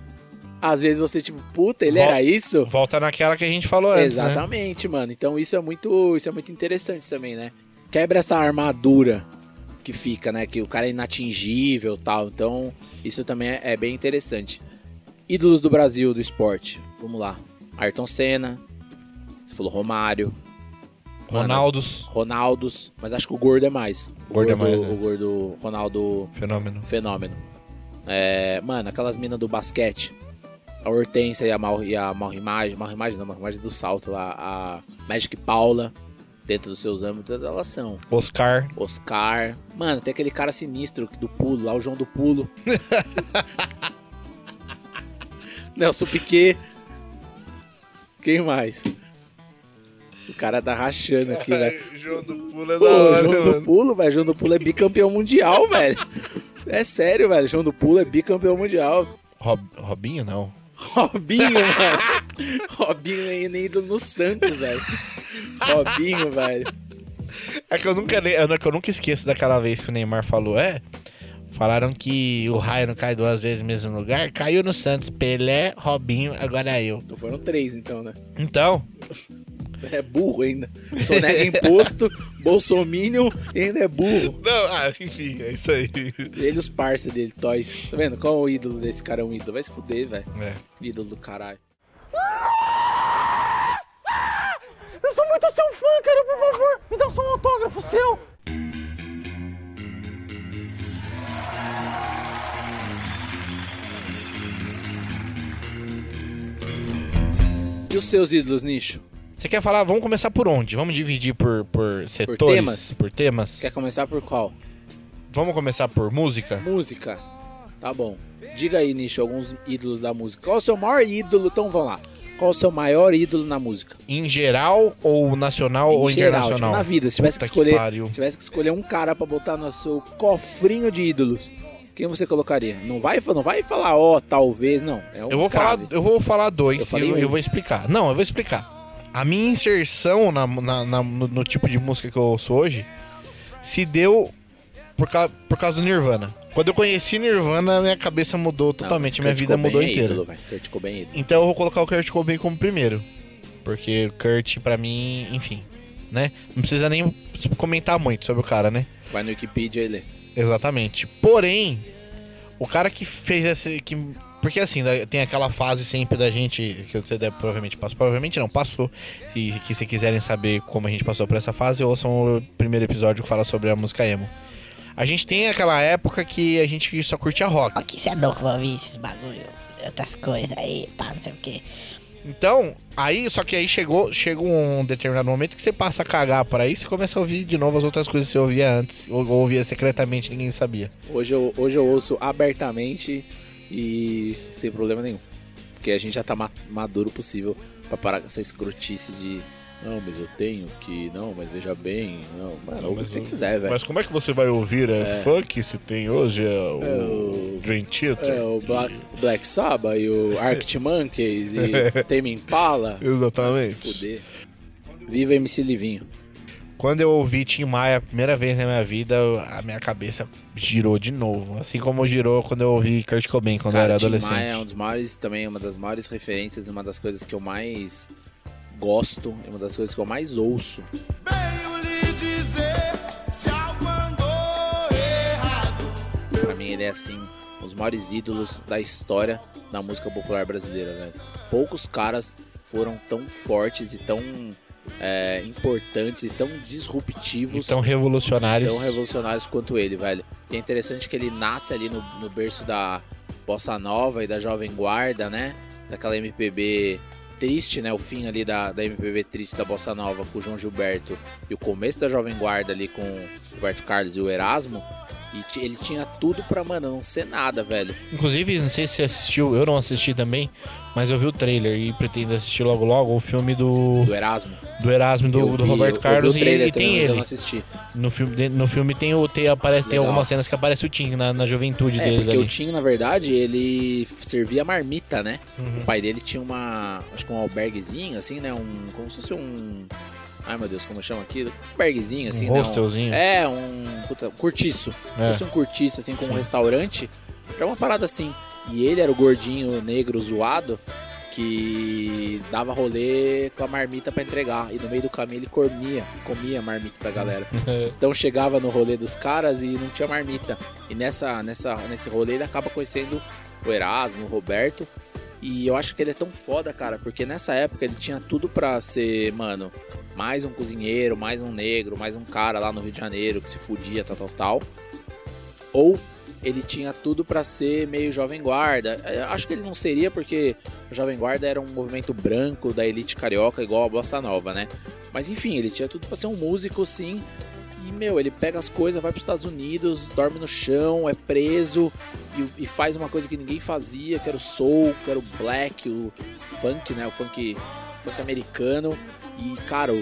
às vezes você, tipo, puta, ele Vol- era isso? Volta naquela que a gente falou antes, né? Exatamente, mano. Então isso é muito, isso é muito interessante também, né? Quebra essa armadura que fica, né? Que o cara é inatingível, tal. Então isso também é, é bem interessante. Ídolos do Brasil do esporte. Vamos lá. Ayrton Senna. Você falou Romário, Ronaldos, Ronaldos, mas acho que o gordo é mais. O Gordo é mais, né? O gordo Ronaldo fenômeno. fenômeno. É, mano, aquelas minas do basquete. A Hortência e a Mal, e a Malrimagem. Malrimagem não, Malrimagem do salto lá. A Magic Paula. Dentro dos seus âmbitos, elas são. Oscar, Oscar. Mano, tem aquele cara sinistro do pulo lá, o João do Pulo. [laughs] Nelson Piquet. Quem mais? O cara tá rachando aqui, velho. [laughs] João do Pulo é Pô, João do Pulo, velho. João do Pulo é bicampeão mundial, velho. É sério, velho. João do Pulo é bicampeão mundial. Robinho, não. Robinho, [laughs] mano. Robinho é nem ídolo no Santos, velho. Robinho, velho. É que eu nunca, é que eu nunca esqueço daquela vez que o Neymar falou, é. Falaram que o raio não cai duas vezes no mesmo lugar. Caiu no Santos. Pelé, Robinho, agora eu. Então foram três, então, né? Então, [laughs] É burro ainda. Sonega imposto, [laughs] bolsominion e ainda é burro. não, ah, enfim, é isso aí. Ele e os parceiros dele, Toys. Tá vendo? Qual o ídolo desse cara? É um ídolo. Vai se fuder, velho. É. Ídolo do caralho. Eu sou muito seu fã, cara, por favor, me dá só um autógrafo seu. E os seus ídolos, nicho? Você quer falar? Vamos começar por onde? Vamos dividir por, por setores? temas? Por temas? Quer começar por qual? Vamos começar por música? Música. Tá bom. Diga aí, nicho, alguns ídolos da música. Qual o seu maior ídolo? Então vamos lá. Qual é o seu maior ídolo na música? Em geral ou nacional ou em geral, internacional? tipo, na vida. Se tivesse que Puta que escolher, pariu. tivesse que escolher um cara pra botar no seu cofrinho de ídolos, quem você colocaria? Não vai, não vai falar, ó, talvez, não. É um Eu vou falar, eu vou falar dois Eu e eu, um. eu vou explicar. Não, eu vou explicar. A minha inserção na, na- na- no, no tipo de música que eu ouço hoje se deu por, ca- por causa do Nirvana. Quando eu conheci Nirvana, minha cabeça mudou Não, totalmente, mas minha vida mudou é inteira. Ídolo, velho. Kurt Cobain é ídolo. Então eu vou colocar o Kurt Cobain como primeiro. Porque Kurt, pra mim, enfim, né? Não precisa nem comentar muito sobre o cara, né? Vai no Wikipedia e lê. Exatamente. Porém, o cara que fez esse. Que, porque assim, da- tem aquela fase sempre da gente. Que você deve, provavelmente passou. Provavelmente não, passou. E que se quiserem saber como a gente passou por essa fase, ouçam o primeiro episódio que fala sobre a música emo. A gente tem aquela época que a gente só curtia rock. Ó, que você é louco pra ouvir esses bagulho, outras coisas aí, pá, não sei o que. Então, aí, só que aí chegou, chegou um determinado momento que você passa a cagar para isso e começa a ouvir de novo as outras coisas que você ouvia antes, ou, ou ouvia secretamente, ninguém sabia. Hoje eu, hoje eu ouço abertamente e sem problema nenhum. Porque a gente já tá ma- maduro possível pra parar com essa escrotice de. Não, mas eu tenho que. Não, mas veja bem. Não, mano, ouve o que você quiser, velho. Mas como é que você vai ouvir? É, funk se tem hoje? É o, É o- Dream Theater? É, o Black, Black Sabbath e o Arctic [laughs] Monkeys e Tame Impala. Exatamente. Se fuder. Viva MC Livinho. Quando eu ouvi Tim Maia a primeira vez na minha vida, eu- a minha cabeça girou de novo. Assim como girou quando eu ouvi Kurt Cobain quando eu Cara, era Tim adolescente. Maia é um dos maiores, também uma das maiores referências, uma das coisas que eu mais gosto, e uma das coisas que eu mais ouço. Venho lhe dizer se algo andou errado. Pra mim ele é assim, um dos maiores ídolos da história da música popular brasileira, velho. Poucos caras foram tão fortes e tão é, importantes e tão disruptivos, Tão revolucionários. tão revolucionários quanto ele, velho. E é interessante que ele nasce ali no, no berço da bossa nova e da jovem guarda, né? Daquela MPB triste, né? O fim ali da, da MPB triste da bossa nova com o João Gilberto e o começo da jovem guarda ali com o Roberto Carlos e o Erasmo. E ele tinha tudo pra, mano, não ser nada, velho. Inclusive, não sei se você assistiu, eu não assisti também, mas eu vi o trailer e pretendo assistir logo logo o filme do, Do Erasmo. do Erasmo do, Eu do vi- Roberto eu- eu Carlos vi o trailer e, e tem mas eu ele. não assisti. No filme, no filme tem o tem, aparece, tem algumas cenas que aparece o Tim na, na juventude É, deles porque ali. o Tim, na verdade, ele servia marmita, né? Uhum. O pai dele tinha uma, acho que um alberguezinho, assim, né? Um, como se fosse um... Ai, meu Deus, como chama aquilo? Um alberguezinho, assim, Um né? hostelzinho. é, um puta, cortiço. É. Se fosse um cortiço, assim, com um restaurante. Era uma parada assim. E ele era o gordinho negro zoado que dava rolê com a marmita pra entregar. E no meio do caminho ele comia, comia a marmita da galera. [laughs] Então chegava no rolê dos caras e não tinha marmita. E nessa, nessa, nesse rolê ele acaba conhecendo o Erasmo, o Roberto. E eu acho que ele é tão foda, cara, porque nessa época ele tinha tudo pra ser, mano, mais um cozinheiro, mais um negro, mais um cara lá no Rio de Janeiro que se fudia, tal, tal, tal. Ou ele tinha tudo pra ser meio jovem guarda. Eu acho que ele não seria porque o jovem guarda era um movimento branco da elite carioca igual a bossa nova, né? Mas enfim, ele tinha tudo pra ser um músico, sim. E meu, ele pega as coisas, vai pros Estados Unidos, dorme no chão, é preso e, e faz uma coisa que ninguém fazia, que era o soul, que era o black, o funk, né? O funk, funk americano. E, cara,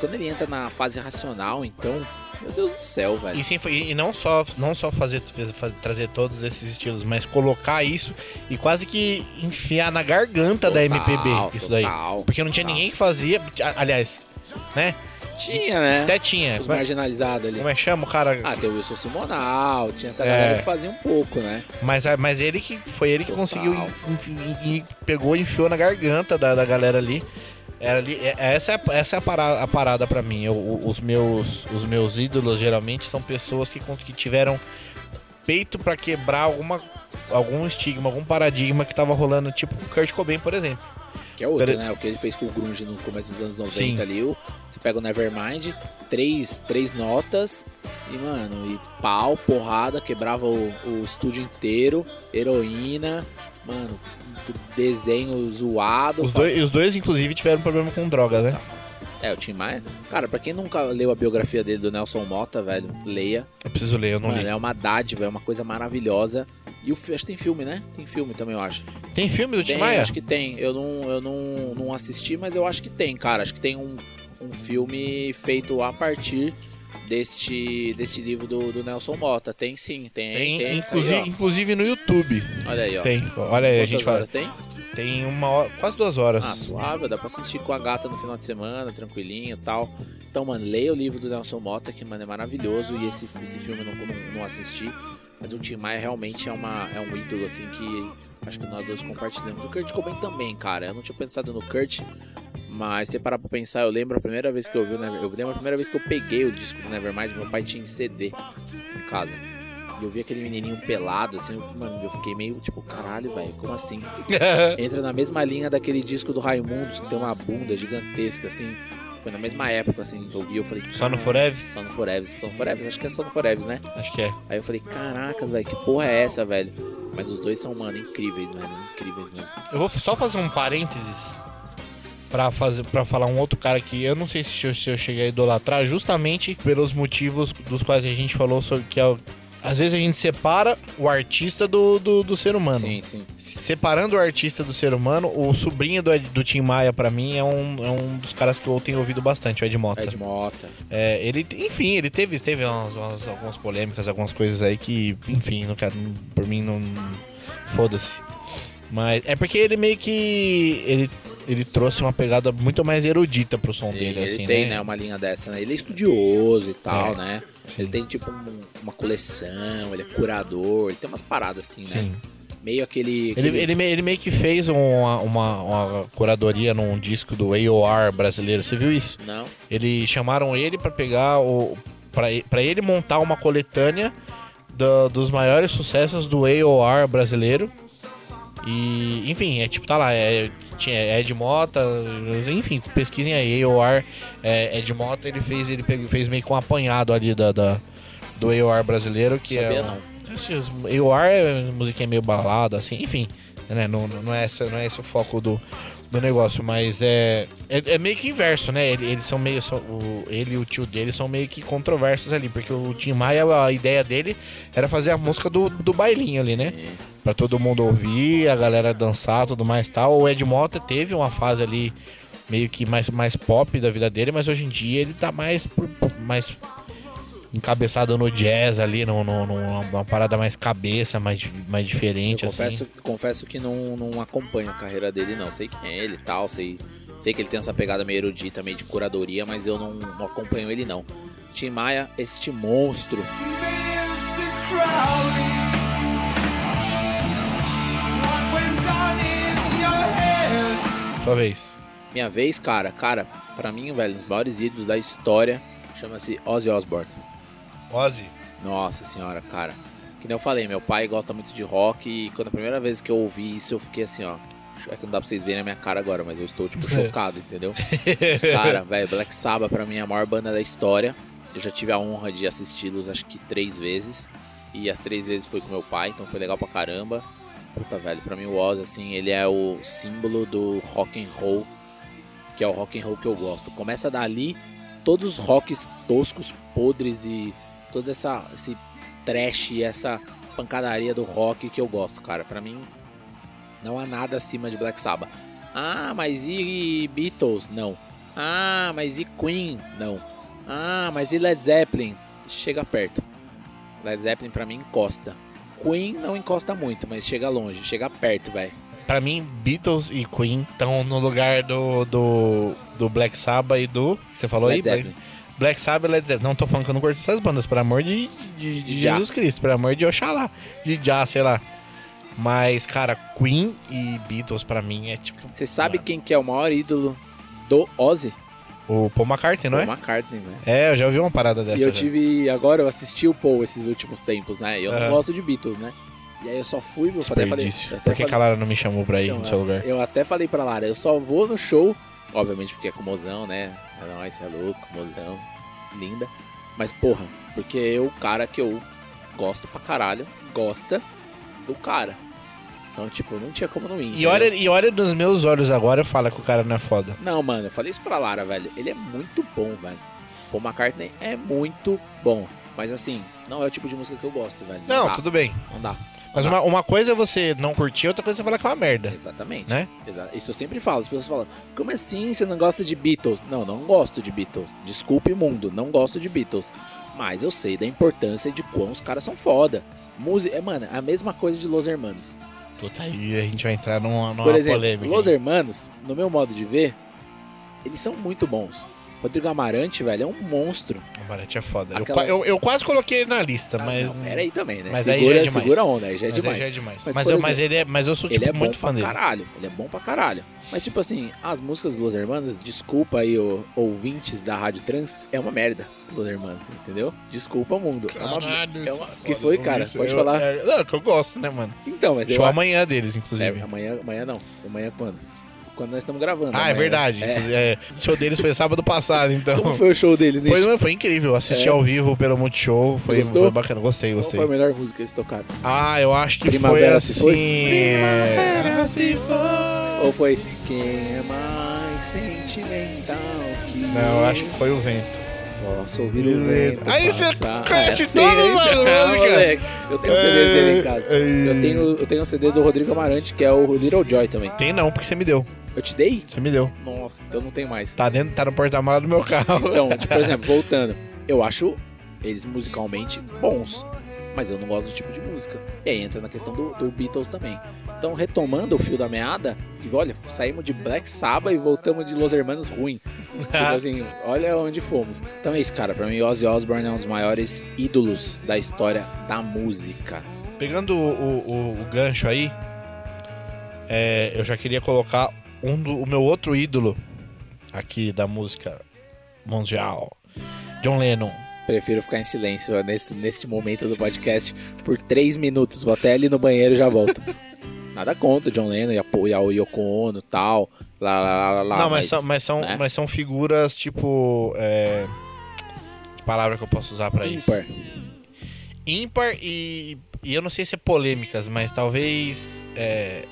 quando ele entra na fase racional, então, meu Deus do céu, velho. E, sim, e não só, não só fazer, fazer- trazer todos esses estilos, mas colocar isso e quase que enfiar na garganta da Total, MPB isso daí. total, Porque não tinha total. ninguém que fazia. Aliás, né? Tinha, né? Até tinha. Os é, marginalizados ali. como é que chama o cara? Ah, tem o Wilson Simonal, tinha essa É. galera que fazia um pouco, né? Mas, mas ele que foi ele que Total. conseguiu enfi- pegou e enfiou na garganta da, da galera ali. Era ali é- essa é, a- essa é a parada, a parada para mim. Eu- os meus os meus ídolos geralmente são pessoas que, que tiveram peito pra quebrar alguma algum estigma, algum paradigma que tava rolando, tipo o Kurt Cobain, por exemplo. Que é outro, Pera- né? O que ele fez com o Grunge no começo dos anos 90 Sim. ali. o- Você pega o Nevermind, três, três notas e, mano, e pau, porrada, quebrava o, o estúdio inteiro, heroína, mano, desenho zoado. Os dois, os dois inclusive tiveram problema com drogas, né? É, o Tim Maia. Cara, pra quem nunca leu a biografia dele do Nelson Mota, velho, leia. Eu preciso ler, eu não Mano, li. é uma dádiva, é uma coisa maravilhosa. E o acho que tem filme, né? Tem filme também, eu acho. Tem filme do Tim Tem, Maia? acho que tem. Eu não, eu não, não assisti, mas eu acho que tem, cara. Acho que tem um, um filme feito a partir deste, deste livro do, do Nelson Mota. Tem sim, tem. Tem, tem, inclusive, Aí, inclusive no YouTube. Olha aí, ó. Tem. Olha aí, a gente fala. horas tem? Tem uma hora, quase duas horas. Ah, suave, dá pra assistir com a gata no final de semana, tranquilinho e tal. Então, mano, leia o livro do Nelson Mota, que, mano, é maravilhoso. E esse, esse filme eu não, não, não assisti. Mas o Tim Maia realmente é, uma, é um ídolo, assim, que acho que nós dois compartilhamos. O Kurt Cobain também, cara. Eu não tinha pensado no Kurt, mas se parar pra pensar, eu lembro a primeira vez que eu vi o Never... Eu lembro a primeira vez que eu peguei o disco do Nevermind, meu pai tinha em CD em casa. E eu vi aquele menininho pelado, assim, eu- mano, eu fiquei meio tipo, caralho, velho, como assim? [laughs] Entra na mesma linha daquele disco do Raimundos, que tem uma bunda gigantesca, assim. Foi na mesma época, assim, eu vi, eu falei... Só no "Cara, Forever? Só no Forever, só no Forever, acho que é só no Forever, né? Acho que é. Aí eu falei, caracas, velho, que porra é essa, velho? Mas os dois são, mano, incríveis, velho, incríveis mesmo. Eu vou só fazer um parênteses pra, fazer, pra falar um outro cara que eu não sei se eu, se eu cheguei a idolatrar, justamente pelos motivos dos quais a gente falou sobre que é o- às vezes a gente separa o artista do, do, do ser humano. Sim, sim. Separando o artista do ser humano, o sobrinho do, do Tim Maia, pra mim, é um, é um dos caras que eu tenho ouvido bastante, o Ed Mota. Ed Mota. É, ele, enfim, ele teve, teve umas, umas- algumas polêmicas, algumas coisas aí que, enfim, não quero, por mim não. Foda-se. Mas é porque ele meio que. Ele, ele trouxe uma pegada muito mais erudita pro som Sim, dele, ele assim, tem, né? né, uma linha dessa, né? Ele é estudioso e tal, É. né? Ele tem, tipo, um- uma coleção, ele é curador, ele tem umas paradas assim, né? Sim. Meio aquele... Ele, aquele- ele, me- ele meio que fez uma, uma, uma curadoria num disco do AOR brasileiro, você viu isso? Não? Eles chamaram ele pra pegar o. Pra, pra ele montar uma coletânea do- dos maiores sucessos do AOR brasileiro. E, enfim, é tipo, tá lá, é, tinha Ed Mota, enfim, pesquisem aí, AOR, é, Ed Mota, ele fez, ele pegou, fez meio que um apanhado ali da, da- do AOR brasileiro, que Sabia é. não. um- os- AOR é musiquinha meio balada, assim, enfim, né? Não, não, é não é esse o foco do, do negócio, mas é, é, é meio que inverso, né? Ele- Eles são meio. são- o, ele e o tio dele são meio que controversos ali, porque o Tim Maia, a ideia dele era fazer a música do, do bailinho ali, né? Sim. Pra todo mundo ouvir, a galera dançar, tudo mais e tal. O Ed Mota teve uma fase ali meio que mais, mais pop da vida dele, mas hoje em dia ele tá mais, mais encabeçado no jazz ali, no, no- numa, parada mais cabeça, mais, mais diferente, Eu assim. confesso, confesso que não, não acompanho a carreira dele, não. Sei quem é ele e tal, sei, sei que ele tem essa pegada meio erudita, meio de curadoria, mas eu não, não acompanho ele, não. Tim Maia, este monstro. Sua vez. Minha vez, cara, cara, pra mim, velho, um dos maiores ídolos da história chama-se Ozzy Osbourne. Ozzy. Nossa senhora, cara. Que nem eu falei, meu pai gosta muito de rock e quando a primeira vez que eu ouvi isso, eu fiquei assim, ó. É que não dá pra vocês verem a minha cara agora, mas eu estou, tipo, [laughs] chocado, entendeu? Cara, velho, Black Sabbath pra mim é a maior banda da história. Eu já tive a honra de assisti-los, acho que três vezes. E as três vezes foi com meu pai, então foi legal pra caramba. Puta, velho, pra mim o Oz, assim, ele é o símbolo do rock and roll, que é o rock and roll que eu gosto. Começa dali, todos os rocks toscos, podres e todo essa, esse trash e essa pancadaria do rock que eu gosto, cara. Pra mim, não há nada acima de Black Sabbath. Ah, mas e Beatles? Não. Ah, mas e Queen? Não. Ah, mas e Led Zeppelin? Chega perto. Led Zeppelin pra mim encosta. Queen não encosta muito, mas chega longe, chega perto, velho. Pra mim, Beatles e Queen estão no lugar do, do, do Black Sabbath e do. Você falou Led aí? Zeppelin. Black Sabbath, Led Zeppelin. Não tô falando que eu não curto essas bandas, pelo amor de, de, de. Jesus Cristo, pelo amor de Oxalá, de Já, sei lá. Mas, cara, Queen e Beatles pra mim é tipo. Você sabe quem que é o maior ídolo do Ozzy? O Paul McCartney, não Paul é? McCartney, velho. É, eu já ouvi uma parada dessa. E eu já. tive. Agora eu assisti o Paul esses últimos tempos, né? Eu não Aham. gosto de Beatles, né? E aí eu só fui, eu até falei. Eu até Por que, falei- a Lara não me chamou pra ir Então, no seu lugar? Eu até falei pra Lara, eu só vou no show, obviamente porque é com mozão, né? É nóis, cê é louco, mozão, linda. Mas porra, porque eu, o cara que eu gosto pra caralho, gosta do cara. Então, tipo, não tinha como não ir. E olha, e olha nos meus olhos agora e fala que o cara não é foda. Não, mano, eu falei isso pra Lara, velho. Ele é muito bom, velho. Paul McCartney é muito bom. Mas assim, não é o tipo de música que eu gosto, velho. Não, Não, tudo bem. não dá. Mas uma, uma coisa é você não curtir, outra coisa é você falar que é uma merda. Exatamente. Né? Exa- Isso eu sempre falo. As pessoas falam, como assim você não gosta de Beatles? Não, não gosto de Beatles. Desculpe, mundo, não gosto de Beatles. Mas eu sei da importância de quão os caras são foda. Música, é, mano, a mesma coisa de Los Hermanos. Puta, aí a gente vai entrar numa, numa Por exemplo, polêmica. Los. Hermanos, no meu modo de ver, eles são muito bons. Rodrigo Amarante, velho, é um monstro. O Barete é foda. Eu Aquela- qua- Eu, eu quase coloquei ele na lista, Ah, mas. não, pera aí também, né? mas segura, é segura a onda, aí já é mas demais. já é demais. Mas, Mas, eu, mas, exemplo, ele é, mas eu sou Ele tipo, é bom muito pra fã dele. caralho. Ele é bom pra caralho. Mas, tipo assim, as músicas dos Los Hermanos, desculpa aí, ouvintes da Rádio Trans, é uma merda, Los Hermanos, entendeu? Desculpa, mundo. é uma, Caralho, é uma... isso Que foda, foi, cara? isso. Pode Eu- falar. É, não, que eu gosto, né, mano? Então, mas eu. Show amanhã deles, É, inclusive. amanhã, amanhã não. Amanhã quando? Quando nós estamos gravando. ah, é amanhã. verdade. É. É, o show deles foi sábado passado, [laughs] então. Como foi o show deles nesse Foi, foi incrível. Assisti É. ao vivo pelo Multishow. Foi, gostou? foi bacana. Gostei, Qual gostei. foi a melhor música que eles tocaram? Ah, eu acho que Primavera foi se assim... foi? é, se foi. Ou foi Quem é mais sentimental que Não, eu acho que foi o vento. Posso ouvir o vento Aí você conhece É, todas as [laughs] músicas. Eu tenho CDs dele em casa. É, Eu tenho, eu tenho um CD do Rodrigo Amarante, que é o Little Joy também. Tem não, porque você me deu. Eu te dei? Você me deu. Nossa, então não tem mais. Tá dentro, tá no porta-mala do meu carro. Então, [laughs] tipo, por exemplo, voltando. Eu acho eles musicalmente bons, mas eu não gosto do tipo de música. E aí entra na questão do, do Beatles também. Então, retomando o fio da meada, e olha, saímos de Black Sabbath e voltamos de Los Hermanos ruim. tipo [laughs] assim, olha onde fomos. Então é isso, cara. Pra mim, Ozzy Osbourne é um dos maiores ídolos da história da música. Pegando o, o- o gancho aí, é, eu já queria colocar um do, o meu outro ídolo aqui da música mundial, John Lennon. Prefiro ficar em silêncio nesse, neste momento do podcast por três minutos. Vou até ali no banheiro e já volto. [laughs] Nada contra o John Lennon e a, e a Yoko Ono e tal. Lá, lá, lá, lá, Não, mas, são, mas, são, né? mas são figuras tipo. É, que palavra que eu posso usar pra isso? ímpar. Ímpar e, e eu não sei se é polêmicas, mas talvez é,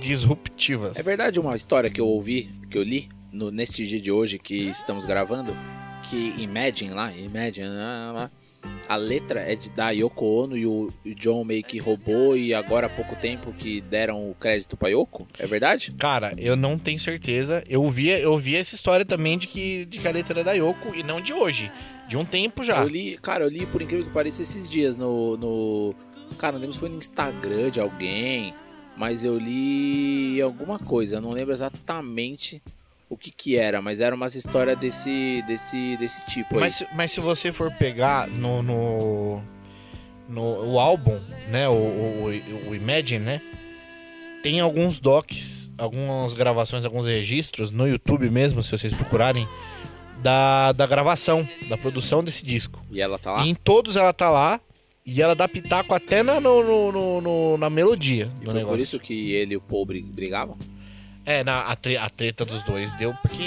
disruptivas. É verdade uma história que eu ouvi, que eu li no, neste dia de hoje que estamos gravando, que Imagine lá, Imagine, lá, lá, a letra é de da Yoko Ono e o, o John meio que roubou e agora há pouco tempo que deram o crédito pra Yoko? É verdade? Cara, eu não tenho certeza. Eu vi, eu vi essa história também de que, de que a letra é da Yoko e não de hoje. De um tempo já. Eu li, cara, eu li por incrível que pareça esses dias no, no cara, não lembro se foi no Instagram de alguém, mas eu li alguma coisa, não lembro exatamente o que que era, mas era umas histórias desse desse desse tipo aí. Mas, se- mas se você for pegar no, no, no o álbum, né, o, o, o Imagine, né, tem alguns docs, algumas gravações, alguns registros no YouTube mesmo, se vocês procurarem, da, da gravação, da produção desse disco. E ela tá lá? E em todos ela tá lá e ela dá pitaco até na, no, no- no- na melodia E foi negócio. por isso que ele e o Paul brig- brigavam? É, na, a, tre- a treta dos dois deu porque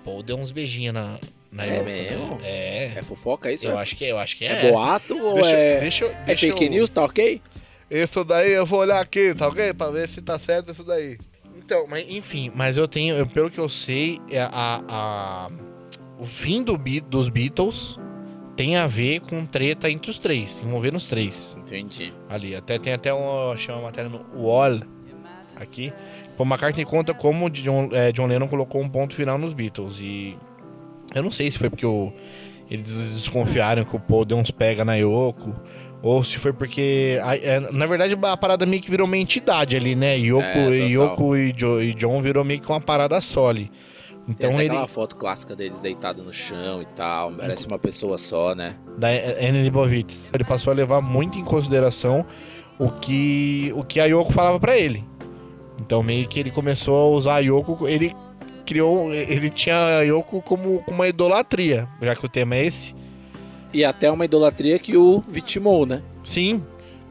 o Paul deu uns beijinhos na, na É Yoko, mesmo? né? É. É fofoca isso? Eu é, acho que, eu acho que é é. boato ou Deixa- é, deixa é deixa fake eu- news, tá ok? Isso daí eu vou olhar aqui, tá ok? Pra ver se tá certo isso daí. Então, mas enfim, mas eu tenho, eu- pelo que eu sei, é a, a- o fim do dos Beatles tem a ver com treta entre os três, envolvendo os três Entendi. ali. Até tem até uma, chama uma matéria no Wall aqui. Paul McCartney conta como John, é, John Lennon colocou um ponto final nos Beatles e eu não sei se foi porque o, eles desconfiaram que o Paul deu uns pega na Yoko ou se foi porque é, na verdade a parada meio que virou uma entidade ali, né? Yoko, É. Yoko e, Jo- e John virou meio que uma parada só ali. Então Tem ele. aquela foto clássica deles deitado no chão e tal. Parece uma pessoa só, né? da Anne Leibovitz. Ele passou a levar muito em consideração o que, o que a Yoko falava pra ele. Então meio que ele começou a usar a Yoko, ele criou, ele tinha a Yoko como como uma idolatria, já que o tema é esse. E até uma idolatria que o vitimou, né? Sim,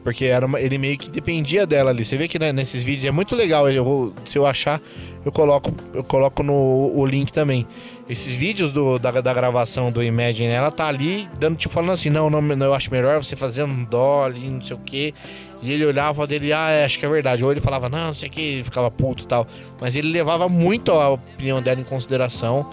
porque era uma- ele meio que dependia dela ali. Você vê que né, nesses vídeos é muito legal. Eu se eu achar, eu coloco, eu coloco no o link também. Esses vídeos do, da, da gravação do Imagine, ela tá ali dando tipo falando assim, não, não, não, eu acho melhor você fazer um dó ali, não sei o quê. E ele olhava dele, ah, é, acho que é verdade. Ou ele falava, não, não sei o que, ficava puto e tal. Mas ele levava muito a opinião dela em consideração.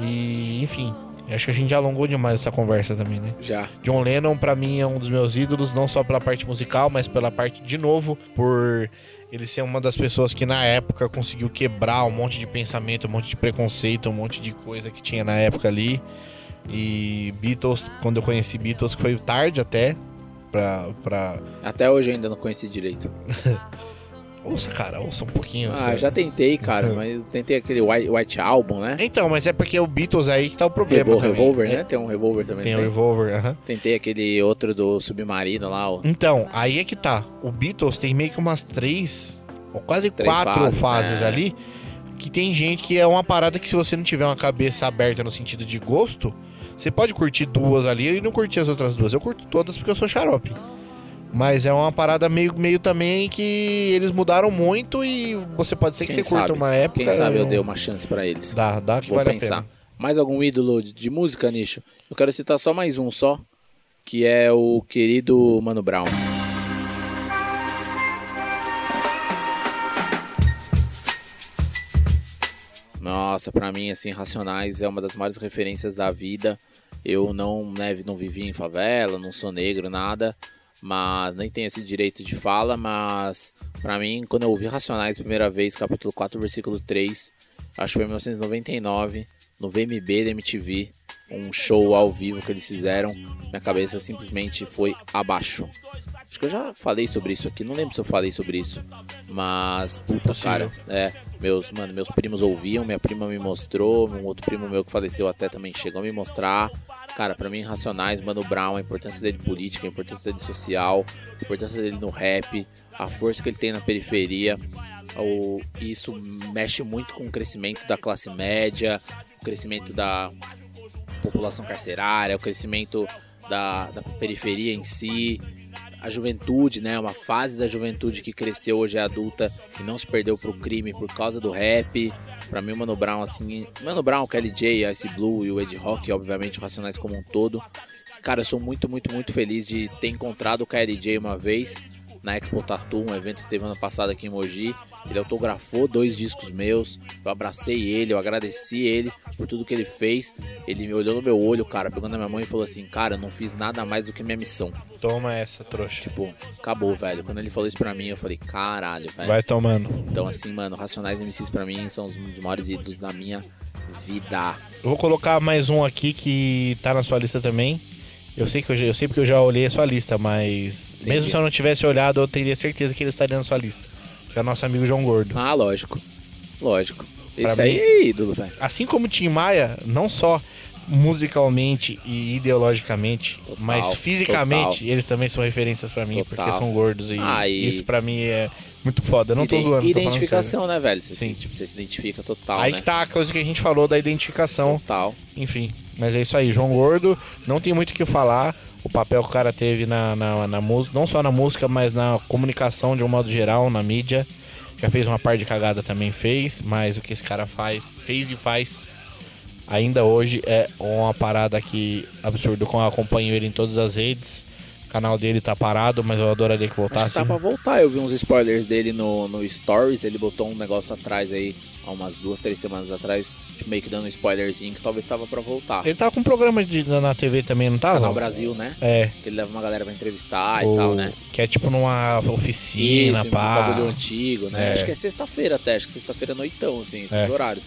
E, enfim, acho que a gente já alongou demais essa conversa também, né? Já. John Lennon, pra mim, é um dos meus ídolos, não só pela parte musical, mas pela parte, de novo, por ele ser uma das pessoas que na época conseguiu quebrar um monte de pensamento, um monte de preconceito, um monte de coisa que tinha na época ali. E Beatles, quando eu conheci Beatles, foi tarde até. Pra, pra... Até hoje eu ainda não conheci direito. [laughs] Ouça, cara, ouça um pouquinho. Ah, assim. já tentei, cara, [laughs] mas tentei aquele White, White Album, né? Então, mas é porque o Beatles aí que tá o problema. Revol- também. Revolver, É, né? Tem um Revolver também. Tem não o Revolver, aham. Tentei aquele outro do Submarino lá, ó. Então, aí é que tá. O Beatles tem meio que umas três, ou quase Três quatro fases, fases, né? ali, que tem gente que é uma parada que se você não tiver uma cabeça aberta no sentido de gosto, você pode curtir duas ali e não curtir as outras duas. Eu curto todas porque eu sou xarope. Mas é uma parada meio, meio também que eles mudaram muito e você pode ser que Quem você curta sabe? uma época. Quem sabe eu não- dei uma chance pra eles. Dá, dá que Vou vale pensar. Mais algum ídolo de- música, Nicho? Eu quero citar só mais um só, que é o querido Mano Brown. Nossa, pra mim, assim, Racionais é uma das maiores referências da vida. Eu não, né, não vivi em favela, não sou negro, nada, mas nem tenho esse direito de fala, mas pra mim, quando eu ouvi Racionais primeira vez, capítulo 4, versículo 3, acho que foi em 1999, no VMB da MTV, um show ao vivo que eles fizeram, minha cabeça simplesmente foi abaixo. Acho que eu já falei sobre isso aqui, não lembro se eu falei sobre isso, mas puta cara, é, meus, mano, meus primos ouviam, minha prima me mostrou, um outro primo meu que faleceu até também chegou a me mostrar. Cara, pra mim, Racionais, Mano Brown, a importância dele política, a importância dele social, a importância dele no rap, a força que ele tem na periferia. O, isso mexe muito com o crescimento da classe média, o crescimento da população carcerária, o crescimento da, da periferia em si, a juventude, né? Uma fase da juventude que cresceu hoje é adulta e não se perdeu pro crime por causa do rap. Pra mim, o Mano Brown, assim, Mano Brown, Kelly J, Ice Blue e o Ed Rock, obviamente, o Racionais como um todo. Cara, eu sou muito, muito, muito feliz de ter encontrado o KLJ uma vez na Expo Tattoo, um evento que teve ano passado aqui em Mogi. Ele autografou dois discos meus, eu abracei ele, eu agradeci ele por tudo que ele fez. Ele me olhou no meu olho, cara, pegando na minha mão e falou assim: Cara, eu não fiz nada mais do que minha missão. Toma essa, trouxa. Tipo, acabou, velho. Quando ele falou isso pra mim, eu falei: Caralho, velho. Vai tomando. Então, assim, mano, Racionais MCs pra mim são um dos maiores ídolos da minha vida. Eu vou colocar mais um aqui que tá na sua lista também. Eu sei que eu, eu sei porque eu já olhei a sua lista, mas Entendi. mesmo se eu não tivesse olhado, eu teria certeza que ele estaria na sua lista. Que é o nosso amigo João Gordo. Ah, lógico. Lógico. Esse Pra aí é ídolo, velho. Assim como o Tim Maia, não só musicalmente e ideologicamente, Total, mas fisicamente, total. eles também são referências pra mim, Total. porque são gordos e Ah, e- isso pra mim é muito foda. Eu não tô zoando, Identificação, né, velho? Você, Sim. se, tipo, você se identifica total, Aí né? que tá a coisa que a gente falou da identificação. Total. Enfim, mas é isso aí. João Gordo, não tem muito o que falar. O papel que o cara teve na, na, na música, não só na música, mas na comunicação de um modo geral, na mídia. Já fez uma par de cagada também, fez, mas o que esse cara faz, fez e faz ainda hoje é uma parada que absurdo. Eu acompanho ele em todas as redes. O canal dele tá parado, mas eu adoraria que Acho voltasse. que tá pra voltar. Eu vi uns spoilers dele no, no Stories. Ele botou um negócio atrás aí, há umas duas, três semanas atrás, tipo, meio que dando um spoilerzinho que talvez tava pra voltar. Ele tava com um programa de, na TV também, não tava? Canal Brasil, né? É. Que ele leva uma galera pra entrevistar o- e tal, né? Que é tipo numa oficina, Isso, um pá. bagulho antigo, né? É. Acho que é sexta-feira até, acho que sexta-feira é noitão, assim, esses É. horários.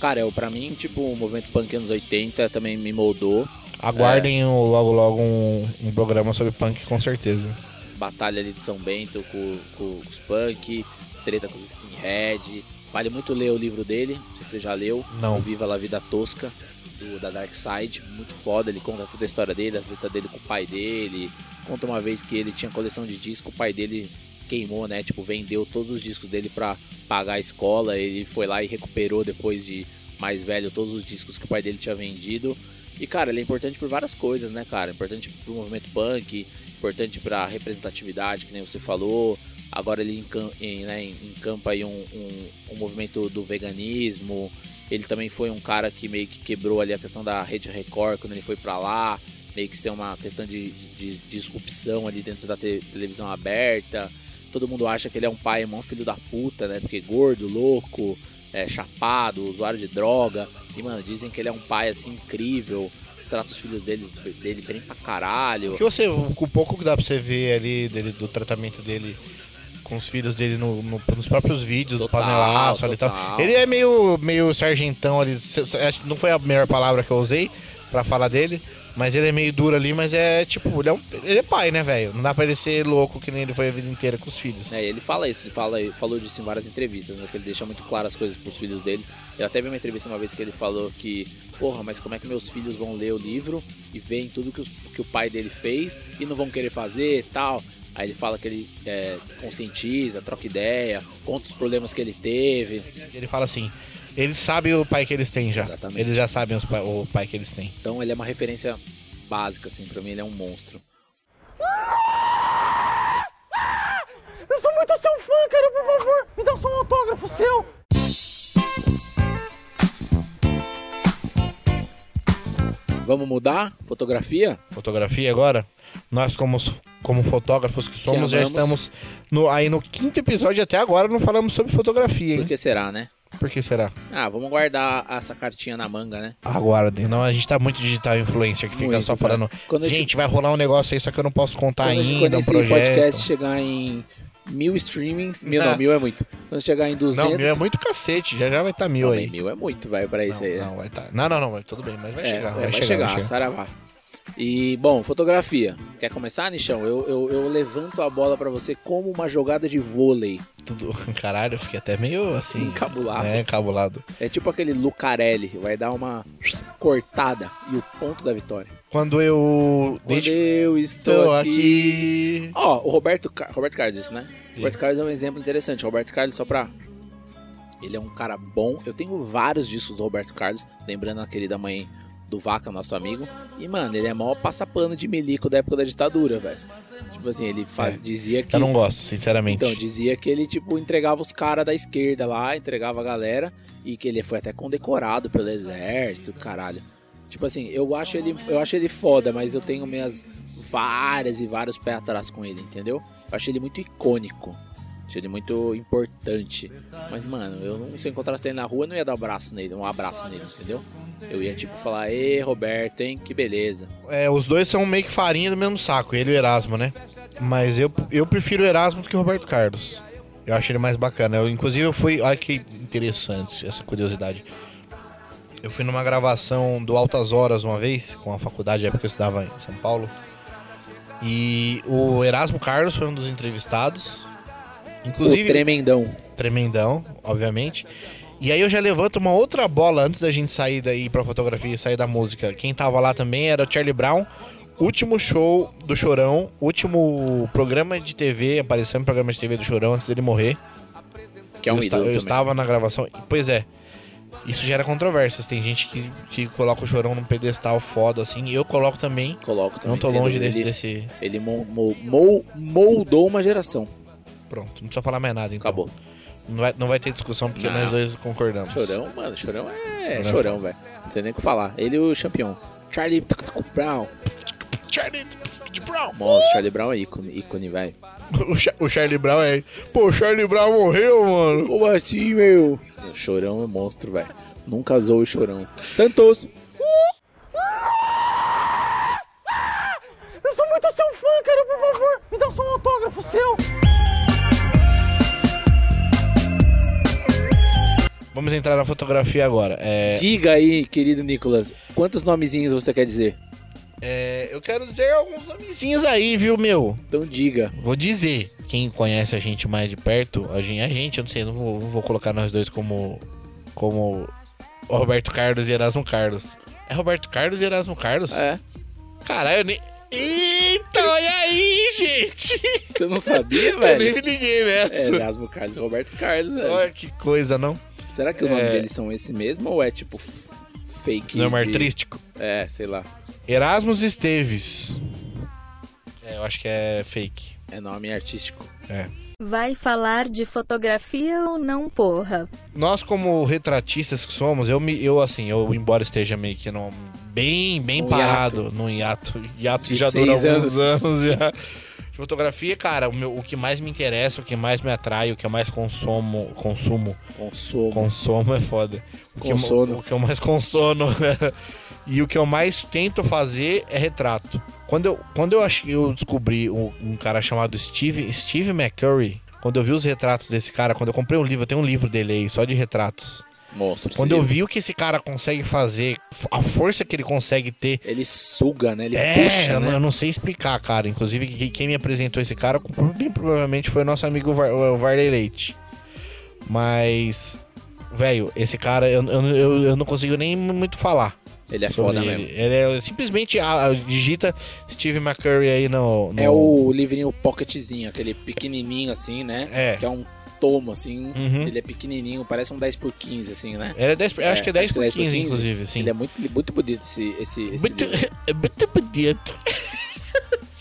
Cara, eu, pra mim, tipo, o movimento punk anos 80 também me moldou. Aguardem o- logo logo um, um programa sobre punk com certeza. Batalha ali do São Bento com, com os punk, treta com os skinhead. Vale muito ler o livro dele, não sei se você já leu. Não. O Viva la Vida Tosca, do, da Dark Side. Muito foda, ele conta toda a história dele, a treta dele com o pai dele. Conta uma vez que ele tinha coleção de disco, o pai dele queimou, né? Tipo, vendeu todos os discos dele pra pagar a escola. Ele foi lá e recuperou depois de mais velho todos os discos que o pai dele tinha vendido. E, cara, ele é importante por várias coisas, né, cara? Importante pro movimento punk, importante pra representatividade, que nem você falou. Agora ele encam- em- né, encampa aí um, um, um movimento do veganismo. Ele também foi um cara que meio que quebrou ali a questão da Rede Record quando ele foi pra lá. Meio que ser uma questão de, de, de disrupção ali dentro da te- televisão aberta. Todo mundo acha que ele é um pai, um filho da puta, né? Porque gordo, louco, é, chapado, usuário de droga. E, mano, dizem que ele é um pai, assim, incrível. Trata os filhos dele, dele bem pra caralho. O que você, o pouco que dá pra você ver ali dele, do tratamento dele com os filhos dele no- no- nos próprios vídeos, Total, do panelaço ali e tal. Ele é meio, meio sargentão ali. Não foi a melhor palavra que eu usei pra falar dele. Mas ele é meio duro ali, mas é tipo, ele é, um- ele é pai, né, velho? Não dá pra ele ser louco que nem ele foi a vida inteira com os filhos. É, ele fala isso, ele fala, falou disso em várias entrevistas, né, que ele deixa muito claro as coisas pros filhos dele. Eu até vi uma entrevista uma vez que ele falou que, porra, mas como é que meus filhos vão ler o livro e veem tudo que, os- que o pai dele fez e não vão querer fazer e tal? Aí ele fala que ele é, conscientiza, troca ideia, conta os problemas que ele teve. Ele fala assim, eles sabem o pai que eles têm já. Exatamente. Eles já sabem os pai- o pai que eles têm. Então ele é uma referência básica, assim, pra mim ele é um monstro. Eu sou muito seu fã, cara, por favor, me dá só um autógrafo seu. Vamos mudar? Fotografia? Fotografia agora, nós como, como fotógrafos que somos, já amamos. estamos no, aí no quinto episódio até agora não falamos sobre fotografia, hein? Por que será, né? Por que será? Ah, vamos guardar essa cartinha na manga, né? Aguardem. Não, a gente tá muito digital influencer que fica Muito, só falando. Quando a gente, gente- vai rolar um negócio aí, só que eu não posso contar Quando, ainda. quando um esse projeto. podcast chegar em mil streamings, mil não, Ah. mil é muito. Quando chegar em 200, Não, mil é muito cacete, já já vai estar mil Não, aí. mil é muito, vai pra isso aí. Não, não, vai tá. Não, não, não, tudo bem, mas vai É, chegar. é, Vai, vai, chegar, chegar, vai chegar. saravá. E, bom, fotografia. Quer começar, Nichão? Eu, eu, eu levanto a bola pra você como uma jogada de vôlei. Tudo, [laughs] caralho, eu fiquei até meio assim. Encabulado. É, encabulado. É tipo aquele Lucarelli, vai dar uma cortada e o ponto da vitória. Quando eu. Quando Desde eu estou aqui... Ó, o Roberto, Car- Roberto Carlos disse, né? Roberto Carlos é um exemplo interessante. O Roberto Carlos, só pra. Ele é um cara bom. Eu tenho vários discos do Roberto Carlos, lembrando a querida mãe do Vaca, nosso amigo. E, mano, ele é maior passapano de milico da época da ditadura, velho. Tipo assim, ele É. dizia que. Eu não gosto, sinceramente. Então, dizia que ele, tipo, entregava os caras da esquerda lá, entregava a galera, e que ele foi até condecorado pelo exército, caralho. Tipo assim, eu acho ele, eu acho ele foda, mas eu tenho minhas várias e vários pés atrás com ele, entendeu? Eu acho ele muito icônico. Acho ele muito importante. Mas, mano, eu não, se eu encontrasse ele na rua, eu não ia dar um abraço nele, um abraço nele, entendeu? Eu ia, tipo, falar, ê, Roberto, hein, que beleza. É, os dois são meio que farinha do mesmo saco, ele e o Erasmo, né? Mas eu, eu prefiro o Erasmo do que o Roberto Carlos. Eu acho ele mais bacana. Eu, inclusive, eu fui. Olha que interessante essa curiosidade. Eu fui numa gravação do Altas Horas uma vez, com a faculdade, na época que eu estudava em São Paulo. E o Erasmo Carlos foi um dos entrevistados. Inclusive. o tremendão. tremendão, obviamente. E aí eu já levanto uma outra bola antes da gente sair daí pra fotografia e sair da música. Quem tava lá também era o Charlie Brown. Último show do Chorão, último programa de TV, apareceu no programa de TV do Chorão antes dele morrer. Que é um eu, ídolo eu também. estava na gravação. Pois é. Isso gera controvérsias. Tem gente que, que coloca o Chorão num pedestal foda assim. Eu coloco também. Coloco também. Não tô longe desse, Ele, desse. ele mo- mo- mol- moldou uma geração. Pronto, não precisa falar mais nada então. Acabou. Não vai, não vai ter discussão porque Não. nós dois concordamos. Chorão, mano, chorão é Não. chorão, velho. Não sei nem o que falar. Ele e o campeão. Charlie Brown. Charlie Brown. Nossa, Charlie Brown é ícone, ícone, velho. O, Cha- o Charlie Brown é. Pô, o Charlie Brown morreu, mano. Como assim, meu? Chorão é monstro, velho. Nunca zoou o chorão. Santos. Eu sou muito seu fã, cara, por favor, me dá só um autógrafo seu. Vamos entrar na fotografia agora. É, Diga aí, querido Nicolas, quantos nomezinhos você quer dizer? É, eu quero dizer alguns nomezinhos aí, viu, meu? Então diga. Vou dizer. Quem conhece a gente mais de perto, a gente, a gente eu não sei, não vou, não vou colocar nós dois como. como Roberto Carlos e Erasmo Carlos. É Roberto Carlos e Erasmo Carlos? É. Caralho, eu nem. Eita, olha aí, gente! Você não sabia, Eu nem velho? me liguei nessa. É, Erasmo Carlos e Roberto Carlos, velho. Olha que coisa, não? Será que o nome É. deles são esse mesmo ou é tipo fake? Nome de- artístico. É, sei lá. Erasmus Esteves. É, eu acho que é fake. É nome artístico. É. Vai falar de fotografia ou não, porra? Nós, como retratistas que somos, eu, me, eu assim, eu embora esteja meio que num, bem, bem Um parado no hiato. Hiato De já dura alguns anos já. Fotografia, cara, o, meu, o que mais me interessa, o que mais me atrai, o que eu mais consumo, consumo, Consumo. consumo é foda. O que eu- Consono. o que eu mais consono e o que eu mais tento fazer é retrato. Quando eu, quando eu, ach, eu descobri um, um cara chamado Steve, Steve McCurry, quando eu vi os retratos desse cara, quando eu comprei um livro, eu tenho um livro dele aí, só de retratos. Monstro. Quando eu vi o que esse cara consegue fazer, a força que ele consegue ter. Ele suga, né? Ele é, puxa, eu, não- né? eu não sei explicar, cara. Inclusive, que- quem me apresentou esse cara, bem provavelmente foi o nosso amigo Var, o Varley Leite. Mas, velho, esse cara, eu, eu, eu, não consigo nem muito falar. Ele é foda ele. mesmo. Ele é simplesmente ah, digita Steve McCurry aí no. no- É o livrinho pocketzinho, aquele pequenininho assim, né? É. Que é um tomo, assim. Uhum. Ele é pequenininho, parece um 10 por 15 assim, né? Ele é 10, eu acho que é 10 por 15, inclusive, sim. Ele é muito, muito bonito esse, esse, esse muito, [laughs] é muito bonito.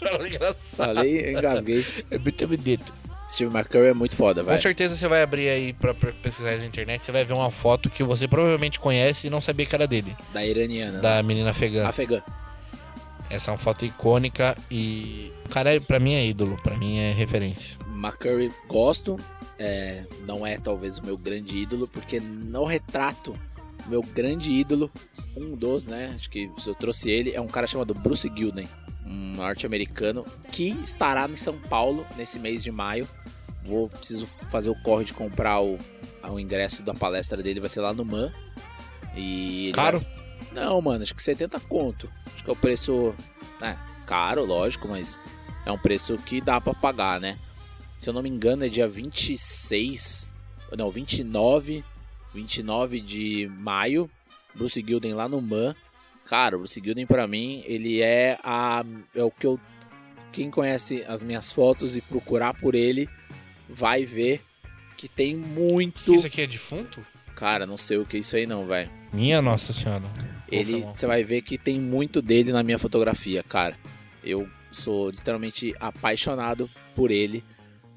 [laughs] Engraçado. Falei, engasguei. É muito bonito. Steve McCurry é muito foda, Com velho. certeza você vai abrir aí pra, pra pesquisar na internet, você vai ver uma foto que você provavelmente conhece e não sabia que era dele, Da iraniana. da menina afegã. Afegã. Essa é uma foto icônica e o cara é, pra mim é ídolo, pra mim é referência. McCurry, gosto. É, não é talvez o meu grande ídolo, porque no retrato, o meu grande ídolo, um dos, né? Acho que se eu trouxe ele, é um cara chamado Bruce Gilden, um norte-americano que estará em São Paulo nesse mês de maio. Vou preciso fazer o corre de comprar o, o ingresso da palestra dele, vai ser lá no MAN. E Caro? vai- Não, mano, acho que 70 conto. Acho que é o preço, é, caro, lógico, mas é um preço que dá pra pagar, né? Se eu não me engano, é dia 26, não, 29, 29 de maio, Bruce Gilden lá no MAN. Cara, o Bruce Gilden pra mim, ele é a é o que eu quem conhece as minhas fotos e procurar por ele vai ver que tem muito, Isso aqui é defunto? cara, não sei o que é isso aí não, velho. Minha nossa senhora. Ele, você vai ver que tem muito dele na minha fotografia, cara. Eu sou literalmente apaixonado por ele.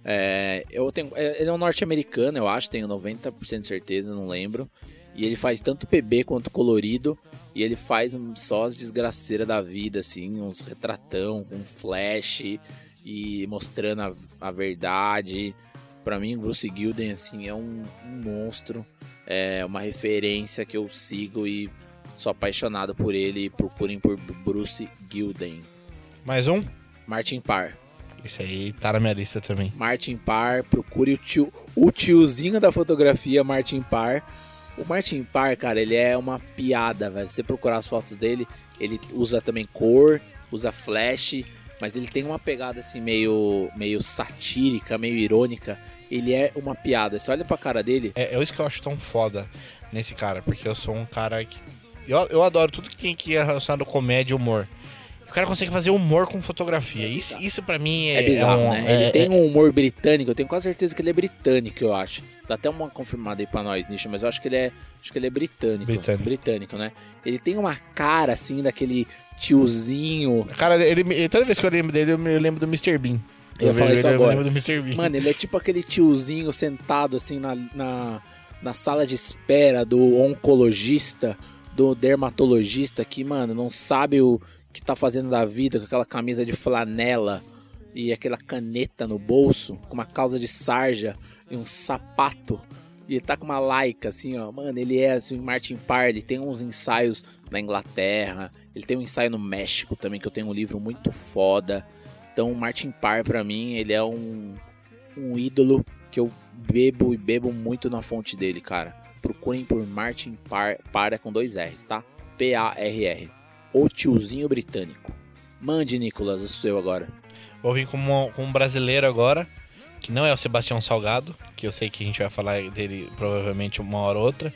É, eu tenho, é, ele é um norte-americano, eu acho, tenho 90% de certeza, não lembro. E ele faz tanto PB quanto colorido. E ele faz só as desgraceiras da vida, assim, uns retratão com flash e mostrando a, a verdade. Pra mim, o Bruce Gilden, assim, é um, um monstro. É uma referência que eu sigo e sou apaixonado por ele. Procurem por Bruce Gilden. Mais um? Martin Parr. Esse aí tá na minha lista também. Martin Parr, procure o tio, o tiozinho da fotografia, Martin Parr. O Martin Parr, cara, ele é uma piada, velho. Se você procurar as fotos dele, ele usa também cor, usa flash, mas ele tem uma pegada assim meio, meio satírica, meio irônica. Ele é uma piada. Você olha pra cara dele, É, é isso que eu acho tão foda nesse cara, porque eu sou um cara que. Eu, eu adoro tudo que tem que é relacionado comédia e humor. O cara consegue fazer humor com fotografia. Isso, isso pra mim é. É bizarro, um- né? é- ele tem é- um humor britânico, eu tenho quase certeza que ele é britânico, eu acho. Dá até uma confirmada aí pra nós, Nicho, mas eu acho que ele é, acho que ele é britânico. Britânico. Britânico, né? Ele tem uma cara assim daquele tiozinho. Cara, ele, me- toda vez que eu lembro dele, eu me lembro do Mr. Bean. Eu falar vejo isso ele, agora. Eu lembro do Mr. Bean. Mano, ele é tipo aquele tiozinho sentado assim na, na, na sala de espera do oncologista, do dermatologista que, mano, não sabe o que tá fazendo da vida com aquela camisa de flanela e aquela caneta no bolso, com uma calça de sarja e um sapato. E tá com uma laica, assim, ó. Mano, ele é assim, Martin Parr, ele tem uns ensaios na Inglaterra. Ele tem um ensaio no México também, que eu tenho um livro muito foda. Então, Martin Parr, pra mim, ele é um, um ídolo que eu bebo e bebo muito na fonte dele, cara. Procurem por Martin Parr, é com dois R's, tá? P-A-R-R. O tiozinho britânico. Mande, Nicolas, o seu agora. Vou vir com, uma- com um brasileiro agora, que não é o Sebastião Salgado, que eu sei que a gente vai falar dele provavelmente uma hora ou outra,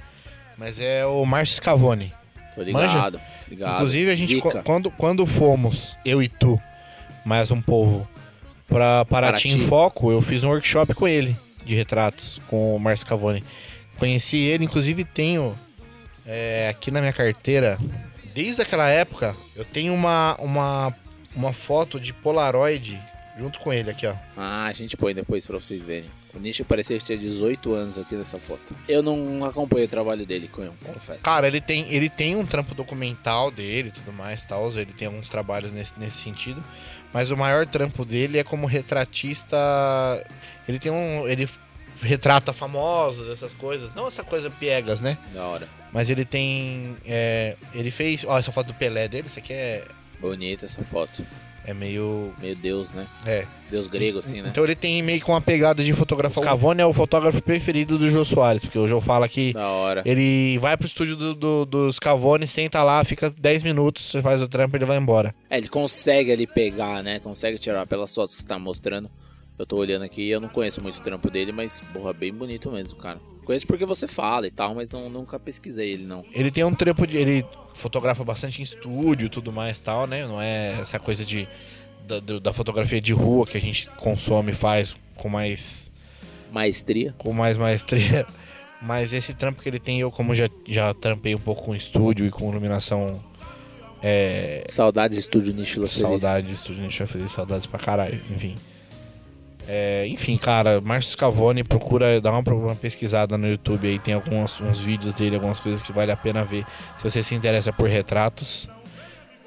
mas é o Márcio Scavone. Tô ligado, tô ligado. Inclusive, a gente, Zica. quando, quando fomos, eu e tu, mais um povo, pra Paraty, em Foco, eu fiz um workshop com ele, de retratos, com o Márcio Cavone. Conheci ele, inclusive tenho é, aqui na minha carteira, desde aquela época, eu tenho uma, uma, uma foto de Polaroid junto com ele aqui, ó. Ah, a gente põe depois pra vocês verem. O Nicho parecia que tinha 18 anos aqui nessa foto. Eu não acompanho o trabalho dele, co- confesso. Cara, ele tem, ele tem um trampo documental dele e tudo mais, tal. Ele tem alguns trabalhos nesse, nesse sentido. Mas o maior trampo dele é como retratista. Ele tem um. Ele retrata famosos, essas coisas. Não essa coisa piegas, né? Da hora. Mas ele tem. é, ele fez. Ó, essa foto do Pelé dele, isso aqui é, Bonita essa foto. é meio. Meio Deus, né? É. Deus grego, assim, né? Então ele tem meio que uma pegada de fotografar. O Cavone é o fotógrafo preferido do Jô Soares, porque o Jô fala que. Da hora. Ele vai pro estúdio do, do, dos Cavone, senta lá, fica 10 minutos, você faz o trampo e ele vai embora. É, ele consegue ali pegar, né? Consegue tirar pelas fotos que você tá mostrando. Eu tô olhando aqui, eu não conheço muito o trampo dele, mas, porra, bem bonito mesmo, cara. Conheço porque você fala e tal, mas não, nunca pesquisei ele, não. Ele tem um trampo de. Ele fotografa bastante em estúdio e tudo mais tal, né? Não é essa coisa de. Da, da fotografia de rua que a gente consome e faz com mais. Maestria. com mais maestria. [laughs] Mas esse trampo que ele tem, eu como já, já trampei um pouco com estúdio e com iluminação. É. Saudades Estúdio Nicho Feliz. Saudade de estúdio, vai fazer saudades pra caralho, enfim. É, enfim, cara, Márcio Scavone, procura dar uma, uma pesquisada no YouTube aí, tem alguns uns vídeos dele, algumas coisas que vale a pena ver. Se você se interessa por retratos,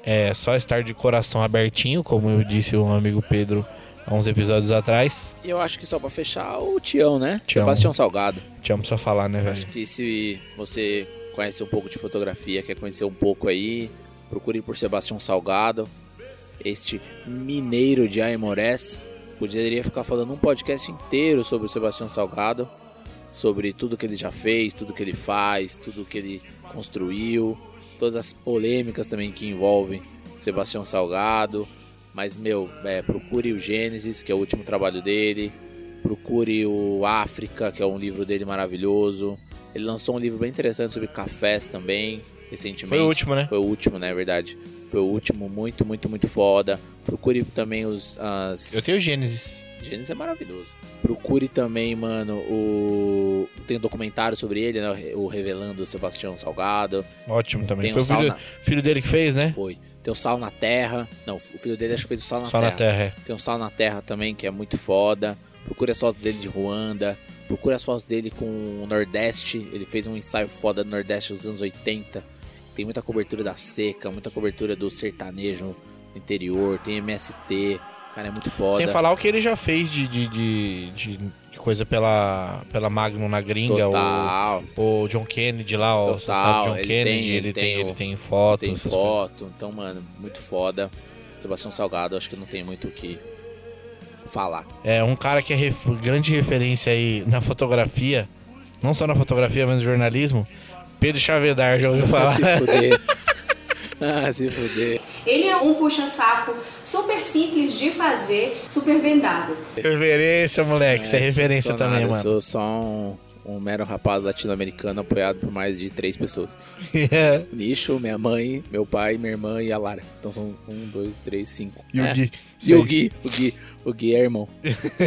é só estar de coração abertinho, como eu disse o amigo Pedro há uns episódios atrás. E eu acho que só pra fechar, o Tião, né? Tião. Sebastião Salgado. Amo só falar, né, Acho velho? que se você conhece um pouco de fotografia, quer conhecer um pouco aí, procure por Sebastião Salgado, este mineiro de Aimorés. Poderia ficar falando um podcast inteiro sobre o Sebastião Salgado, sobre tudo que ele já fez, tudo que ele faz, tudo que ele construiu, todas as polêmicas também que envolvem Sebastião Salgado. Mas, meu, é, procure o Gênesis, que é o último trabalho dele. Procure o África, que é um livro dele maravilhoso. Ele lançou um livro bem interessante sobre cafés também, recentemente. Foi o último, né? Foi o último, né? É verdade. Foi o último, muito, muito, muito foda. Procure também os. As... Eu tenho Gênesis. Gênesis é maravilhoso. Procure também, mano, o. Tem um documentário sobre ele, né? O Revelando o Sebastião Salgado. Ótimo também. Tem Foi o filho, Sal filho dele que fez, né? Foi. Tem o Sal na Terra. Não, o filho dele acho que fez o Sal na Só Terra. na Terra, é. Tem o Sal na Terra também, que é muito foda. Procure as fotos dele de Ruanda. Procure as fotos dele com o Nordeste. Ele fez um ensaio foda do Nordeste dos anos 80. Tem muita cobertura da seca, muita cobertura do sertanejo no interior. Tem MST. Cara, é muito foda. Sem falar o que ele já fez de, de, de, de- coisa pela, pela Magnum na gringa. Total. O, o John Kennedy lá, o Total, John ele Kennedy, tem- ele, tem, ele tem foto. Tem essas coisas. foto. Então, mano, muito foda. Sebastião Salgado, acho que não tem muito o que falar. É um cara que é ref- grande referência aí na fotografia, não só na fotografia, mas no jornalismo. Pedro Chavedar, já ouviu falar? [laughs] se fuder. ah, se fuder. Ele é um puxa-saco super simples de fazer, super vendável. referência, moleque. Isso é, referência sou também, nada, mano. Eu sou só um, um mero rapaz latino-americano apoiado por mais de três pessoas. [laughs] Nicho, minha mãe, meu pai, minha irmã e a Lara. Então são um, dois, três, cinco. E o É. Gui. E o Gui, o Gui, o Gui é irmão.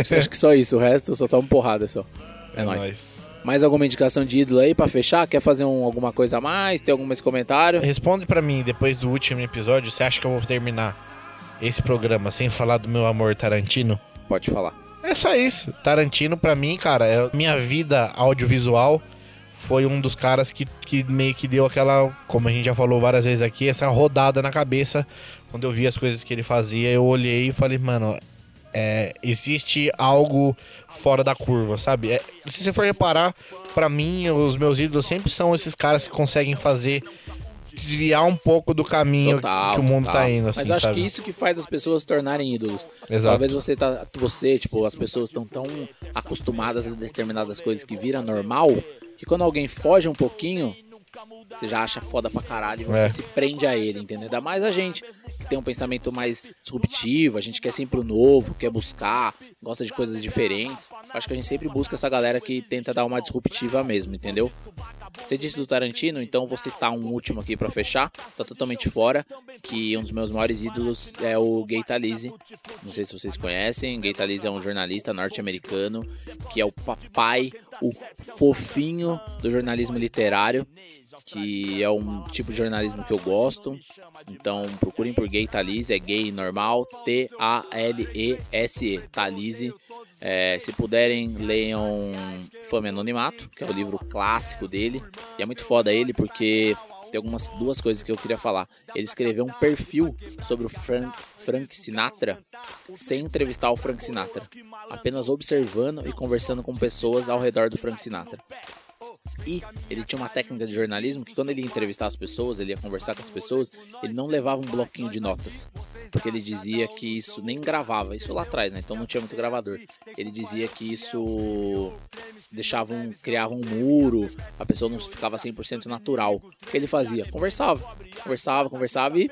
Você acha que só isso? O resto eu só tomo porrada só. É, nóis. nóis. Mais alguma indicação de ídolo aí pra fechar? Quer fazer um- alguma coisa a mais? Tem algum comentário? Responde pra mim, depois do último episódio, você acha que eu vou terminar esse programa sem falar do meu amor Tarantino? Pode falar. É só isso. Tarantino, pra mim, cara, é minha vida audiovisual foi um dos caras que, que meio que deu aquela, como a gente já falou várias vezes aqui, essa rodada na cabeça. Quando eu vi as coisas que ele fazia, eu olhei e falei, mano, é, existe algo fora da curva, sabe? É, se você for reparar, pra mim, os meus ídolos sempre são esses caras que conseguem fazer desviar um pouco do caminho Total, que o mundo total. tá indo, assim, Mas acho sabe? que isso que faz as pessoas se tornarem ídolos. Exato. Talvez você tá, você, tipo, as pessoas estão tão acostumadas a determinadas coisas que vira normal, que quando alguém foge um pouquinho, você já acha foda pra caralho e você É. se prende a ele, entendeu? Ainda mais a gente, que tem um pensamento mais disruptivo, a gente quer sempre o novo, quer buscar, gosta de coisas diferentes. Acho que a gente sempre busca essa galera que tenta dar uma disruptiva mesmo, entendeu? Você disse do Tarantino, então vou citar um último aqui pra fechar. Tá totalmente fora, que um dos meus maiores ídolos é o Gay Talese. Não sei se vocês conhecem. Gay Talese é um jornalista norte-americano que é o papai, o fofinho do jornalismo literário, que é um tipo de jornalismo que eu gosto. Então procurem por Gay Talese, é gay normal, T-A-L-E-S-E, Talese. É, se puderem, leiam Fama e Anonimato, que é o livro clássico dele. E é muito foda ele porque tem algumas duas coisas que eu queria falar. Ele escreveu um perfil sobre o Frank, Frank Sinatra sem entrevistar o Frank Sinatra, apenas observando e conversando com pessoas ao redor do Frank Sinatra. E ele tinha uma técnica de jornalismo que quando ele ia entrevistar as pessoas, ele ia conversar com as pessoas, ele não levava um bloquinho de notas. Porque ele dizia que isso nem gravava, isso lá atrás, né? Então não tinha muito gravador. Ele dizia que isso deixava um, criava um muro, a pessoa não ficava 100% natural. O que ele fazia? Conversava, conversava, conversava e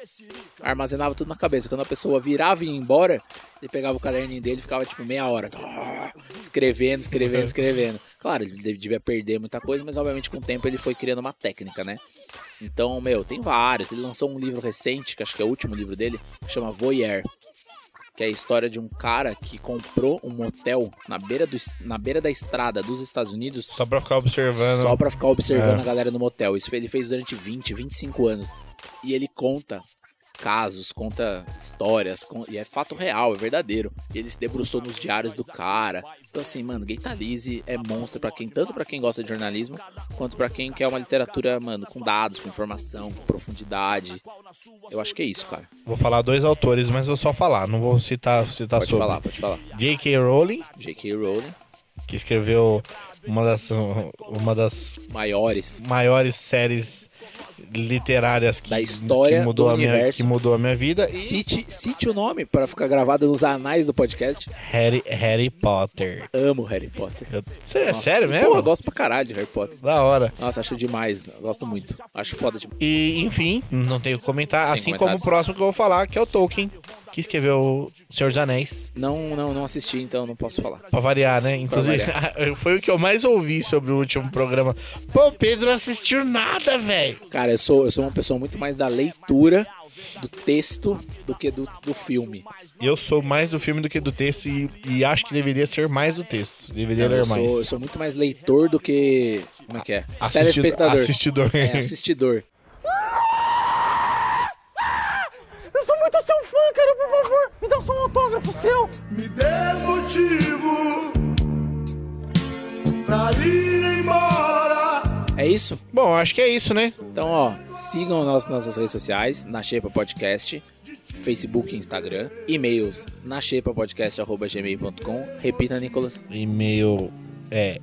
armazenava tudo na cabeça. Quando a pessoa virava e ia embora, ele pegava o caderninho dele e ficava tipo meia hora escrevendo, escrevendo, escrevendo. Claro, ele devia perder muita coisa, mas obviamente com o tempo ele foi criando uma técnica, né? Então, meu, tem vários. Ele lançou um livro recente, que acho que é o último livro dele, que chama Voyeur. Que é a história de um cara que comprou um motel na beira, do, na beira da estrada dos Estados Unidos Só pra ficar observando. só pra ficar observando É. a galera no motel. Isso ele fez durante 20, 25 anos. E ele conta casos, conta histórias, e é fato real, é verdadeiro. Ele se debruçou nos diários do cara. Então assim, mano, Gay Talese é monstro para quem, tanto pra quem gosta de jornalismo, quanto pra quem quer uma literatura, mano, com dados, com informação, com profundidade. Eu acho que é isso, cara. Vou falar dois autores, mas vou só falar, não vou citar, citar Pode sobre. falar, pode falar. J.K. Rowling, J.K. Rowling, que escreveu uma das, uma das maiores. maiores séries literárias que, Da história que mudou do a minha, universo. que mudou a minha vida. E Cite, cite o nome para ficar gravado nos anais do podcast. Harry, Harry Potter. Amo Harry Potter. Eu- Cê é sério mesmo? Pô, eu gosto pra caralho de Harry Potter. Da hora. Nossa, acho demais. Gosto muito. Acho foda demais. E, enfim, não tenho o que comentar. Sem assim como o próximo que eu vou falar, que é o Tolkien, que escreveu O Senhor dos Anéis. Não, não, não assisti, então não posso falar. Pra variar, né? Inclusive, [laughs] foi o que eu mais ouvi sobre o último programa. Pô, o Pedro não assistiu nada, velho. Cara, eu sou, eu sou uma pessoa muito mais da leitura do texto do que do, do filme. Eu sou mais do filme do que do texto e, e acho que deveria ser mais do texto. Deveria Então, ler eu, mais. sou, eu sou muito mais leitor do que. Como é que é? Assistido- Telespectador. assistidor. É, assistidor. Eu sou muito seu fã, cara, por favor, me dá só um autógrafo seu. Me dê motivo pra ir embora. É isso? Bom, acho que é isso, né? Então, ó, sigam nas nossas redes sociais, na Xepa Podcast, Facebook e Instagram, e-mails na xepapodcast.gmail.com. Repita, Nicolas. E-mail é.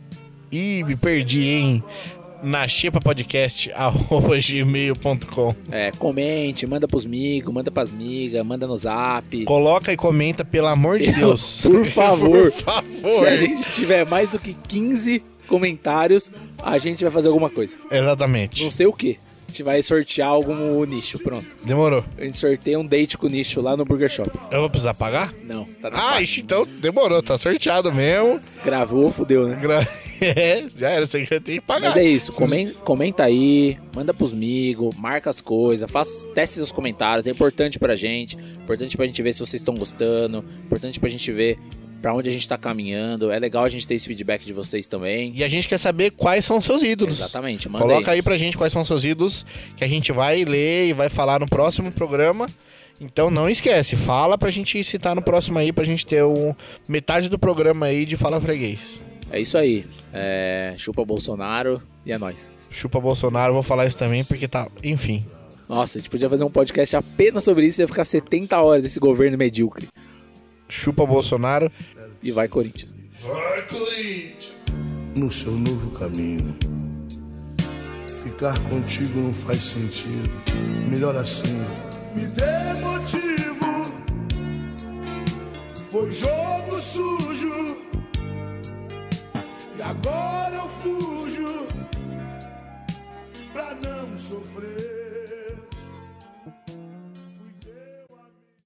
Ih, me perdi, hein? Na xepapodcast.gmail.com. [laughs] É, comente, manda pros migos, manda pras migas, manda no zap. Coloca e comenta, pelo amor de Deus. [laughs] Por favor. [laughs] Por favor. Se a gente tiver mais do que 15 comentários, a gente vai fazer alguma coisa. Exatamente. Não sei o que. A gente vai sortear algum nicho, pronto. Demorou. A gente sorteia um date com o nicho lá no Burger Shop. Eu vou precisar pagar? Não, tá na Ah, faixa. então demorou, tá sorteado mesmo. Gravou, fudeu, né? Gra- É, [laughs] já era, você já tem que pagar. Mas é isso, comen- comenta aí, manda pros amigos, marca as coisas, faça, teste seus comentários, é importante pra gente, importante pra gente ver se vocês estão gostando, importante pra gente ver pra onde a gente tá caminhando, é legal a gente ter esse feedback de vocês também. E a gente quer saber quais são seus ídolos. Exatamente, manda Coloca aí. aí pra gente quais são seus ídolos, que a gente vai ler e vai falar no próximo programa. Então não esquece, fala pra gente citar no próximo aí, pra gente ter um, metade do programa aí de Fala Freguês. É isso aí, é, chupa Bolsonaro e é nóis. Chupa Bolsonaro, vou falar isso também, porque tá. Enfim. Nossa, a gente podia fazer um podcast apenas sobre isso e ia ficar 70 horas esse governo medíocre. Chupa Bolsonaro. E vai Corinthians. No seu novo caminho. Ficar contigo não faz sentido. Melhor assim. Me dê motivo. Foi jogo sujo. E agora eu fujo. Pra não sofrer.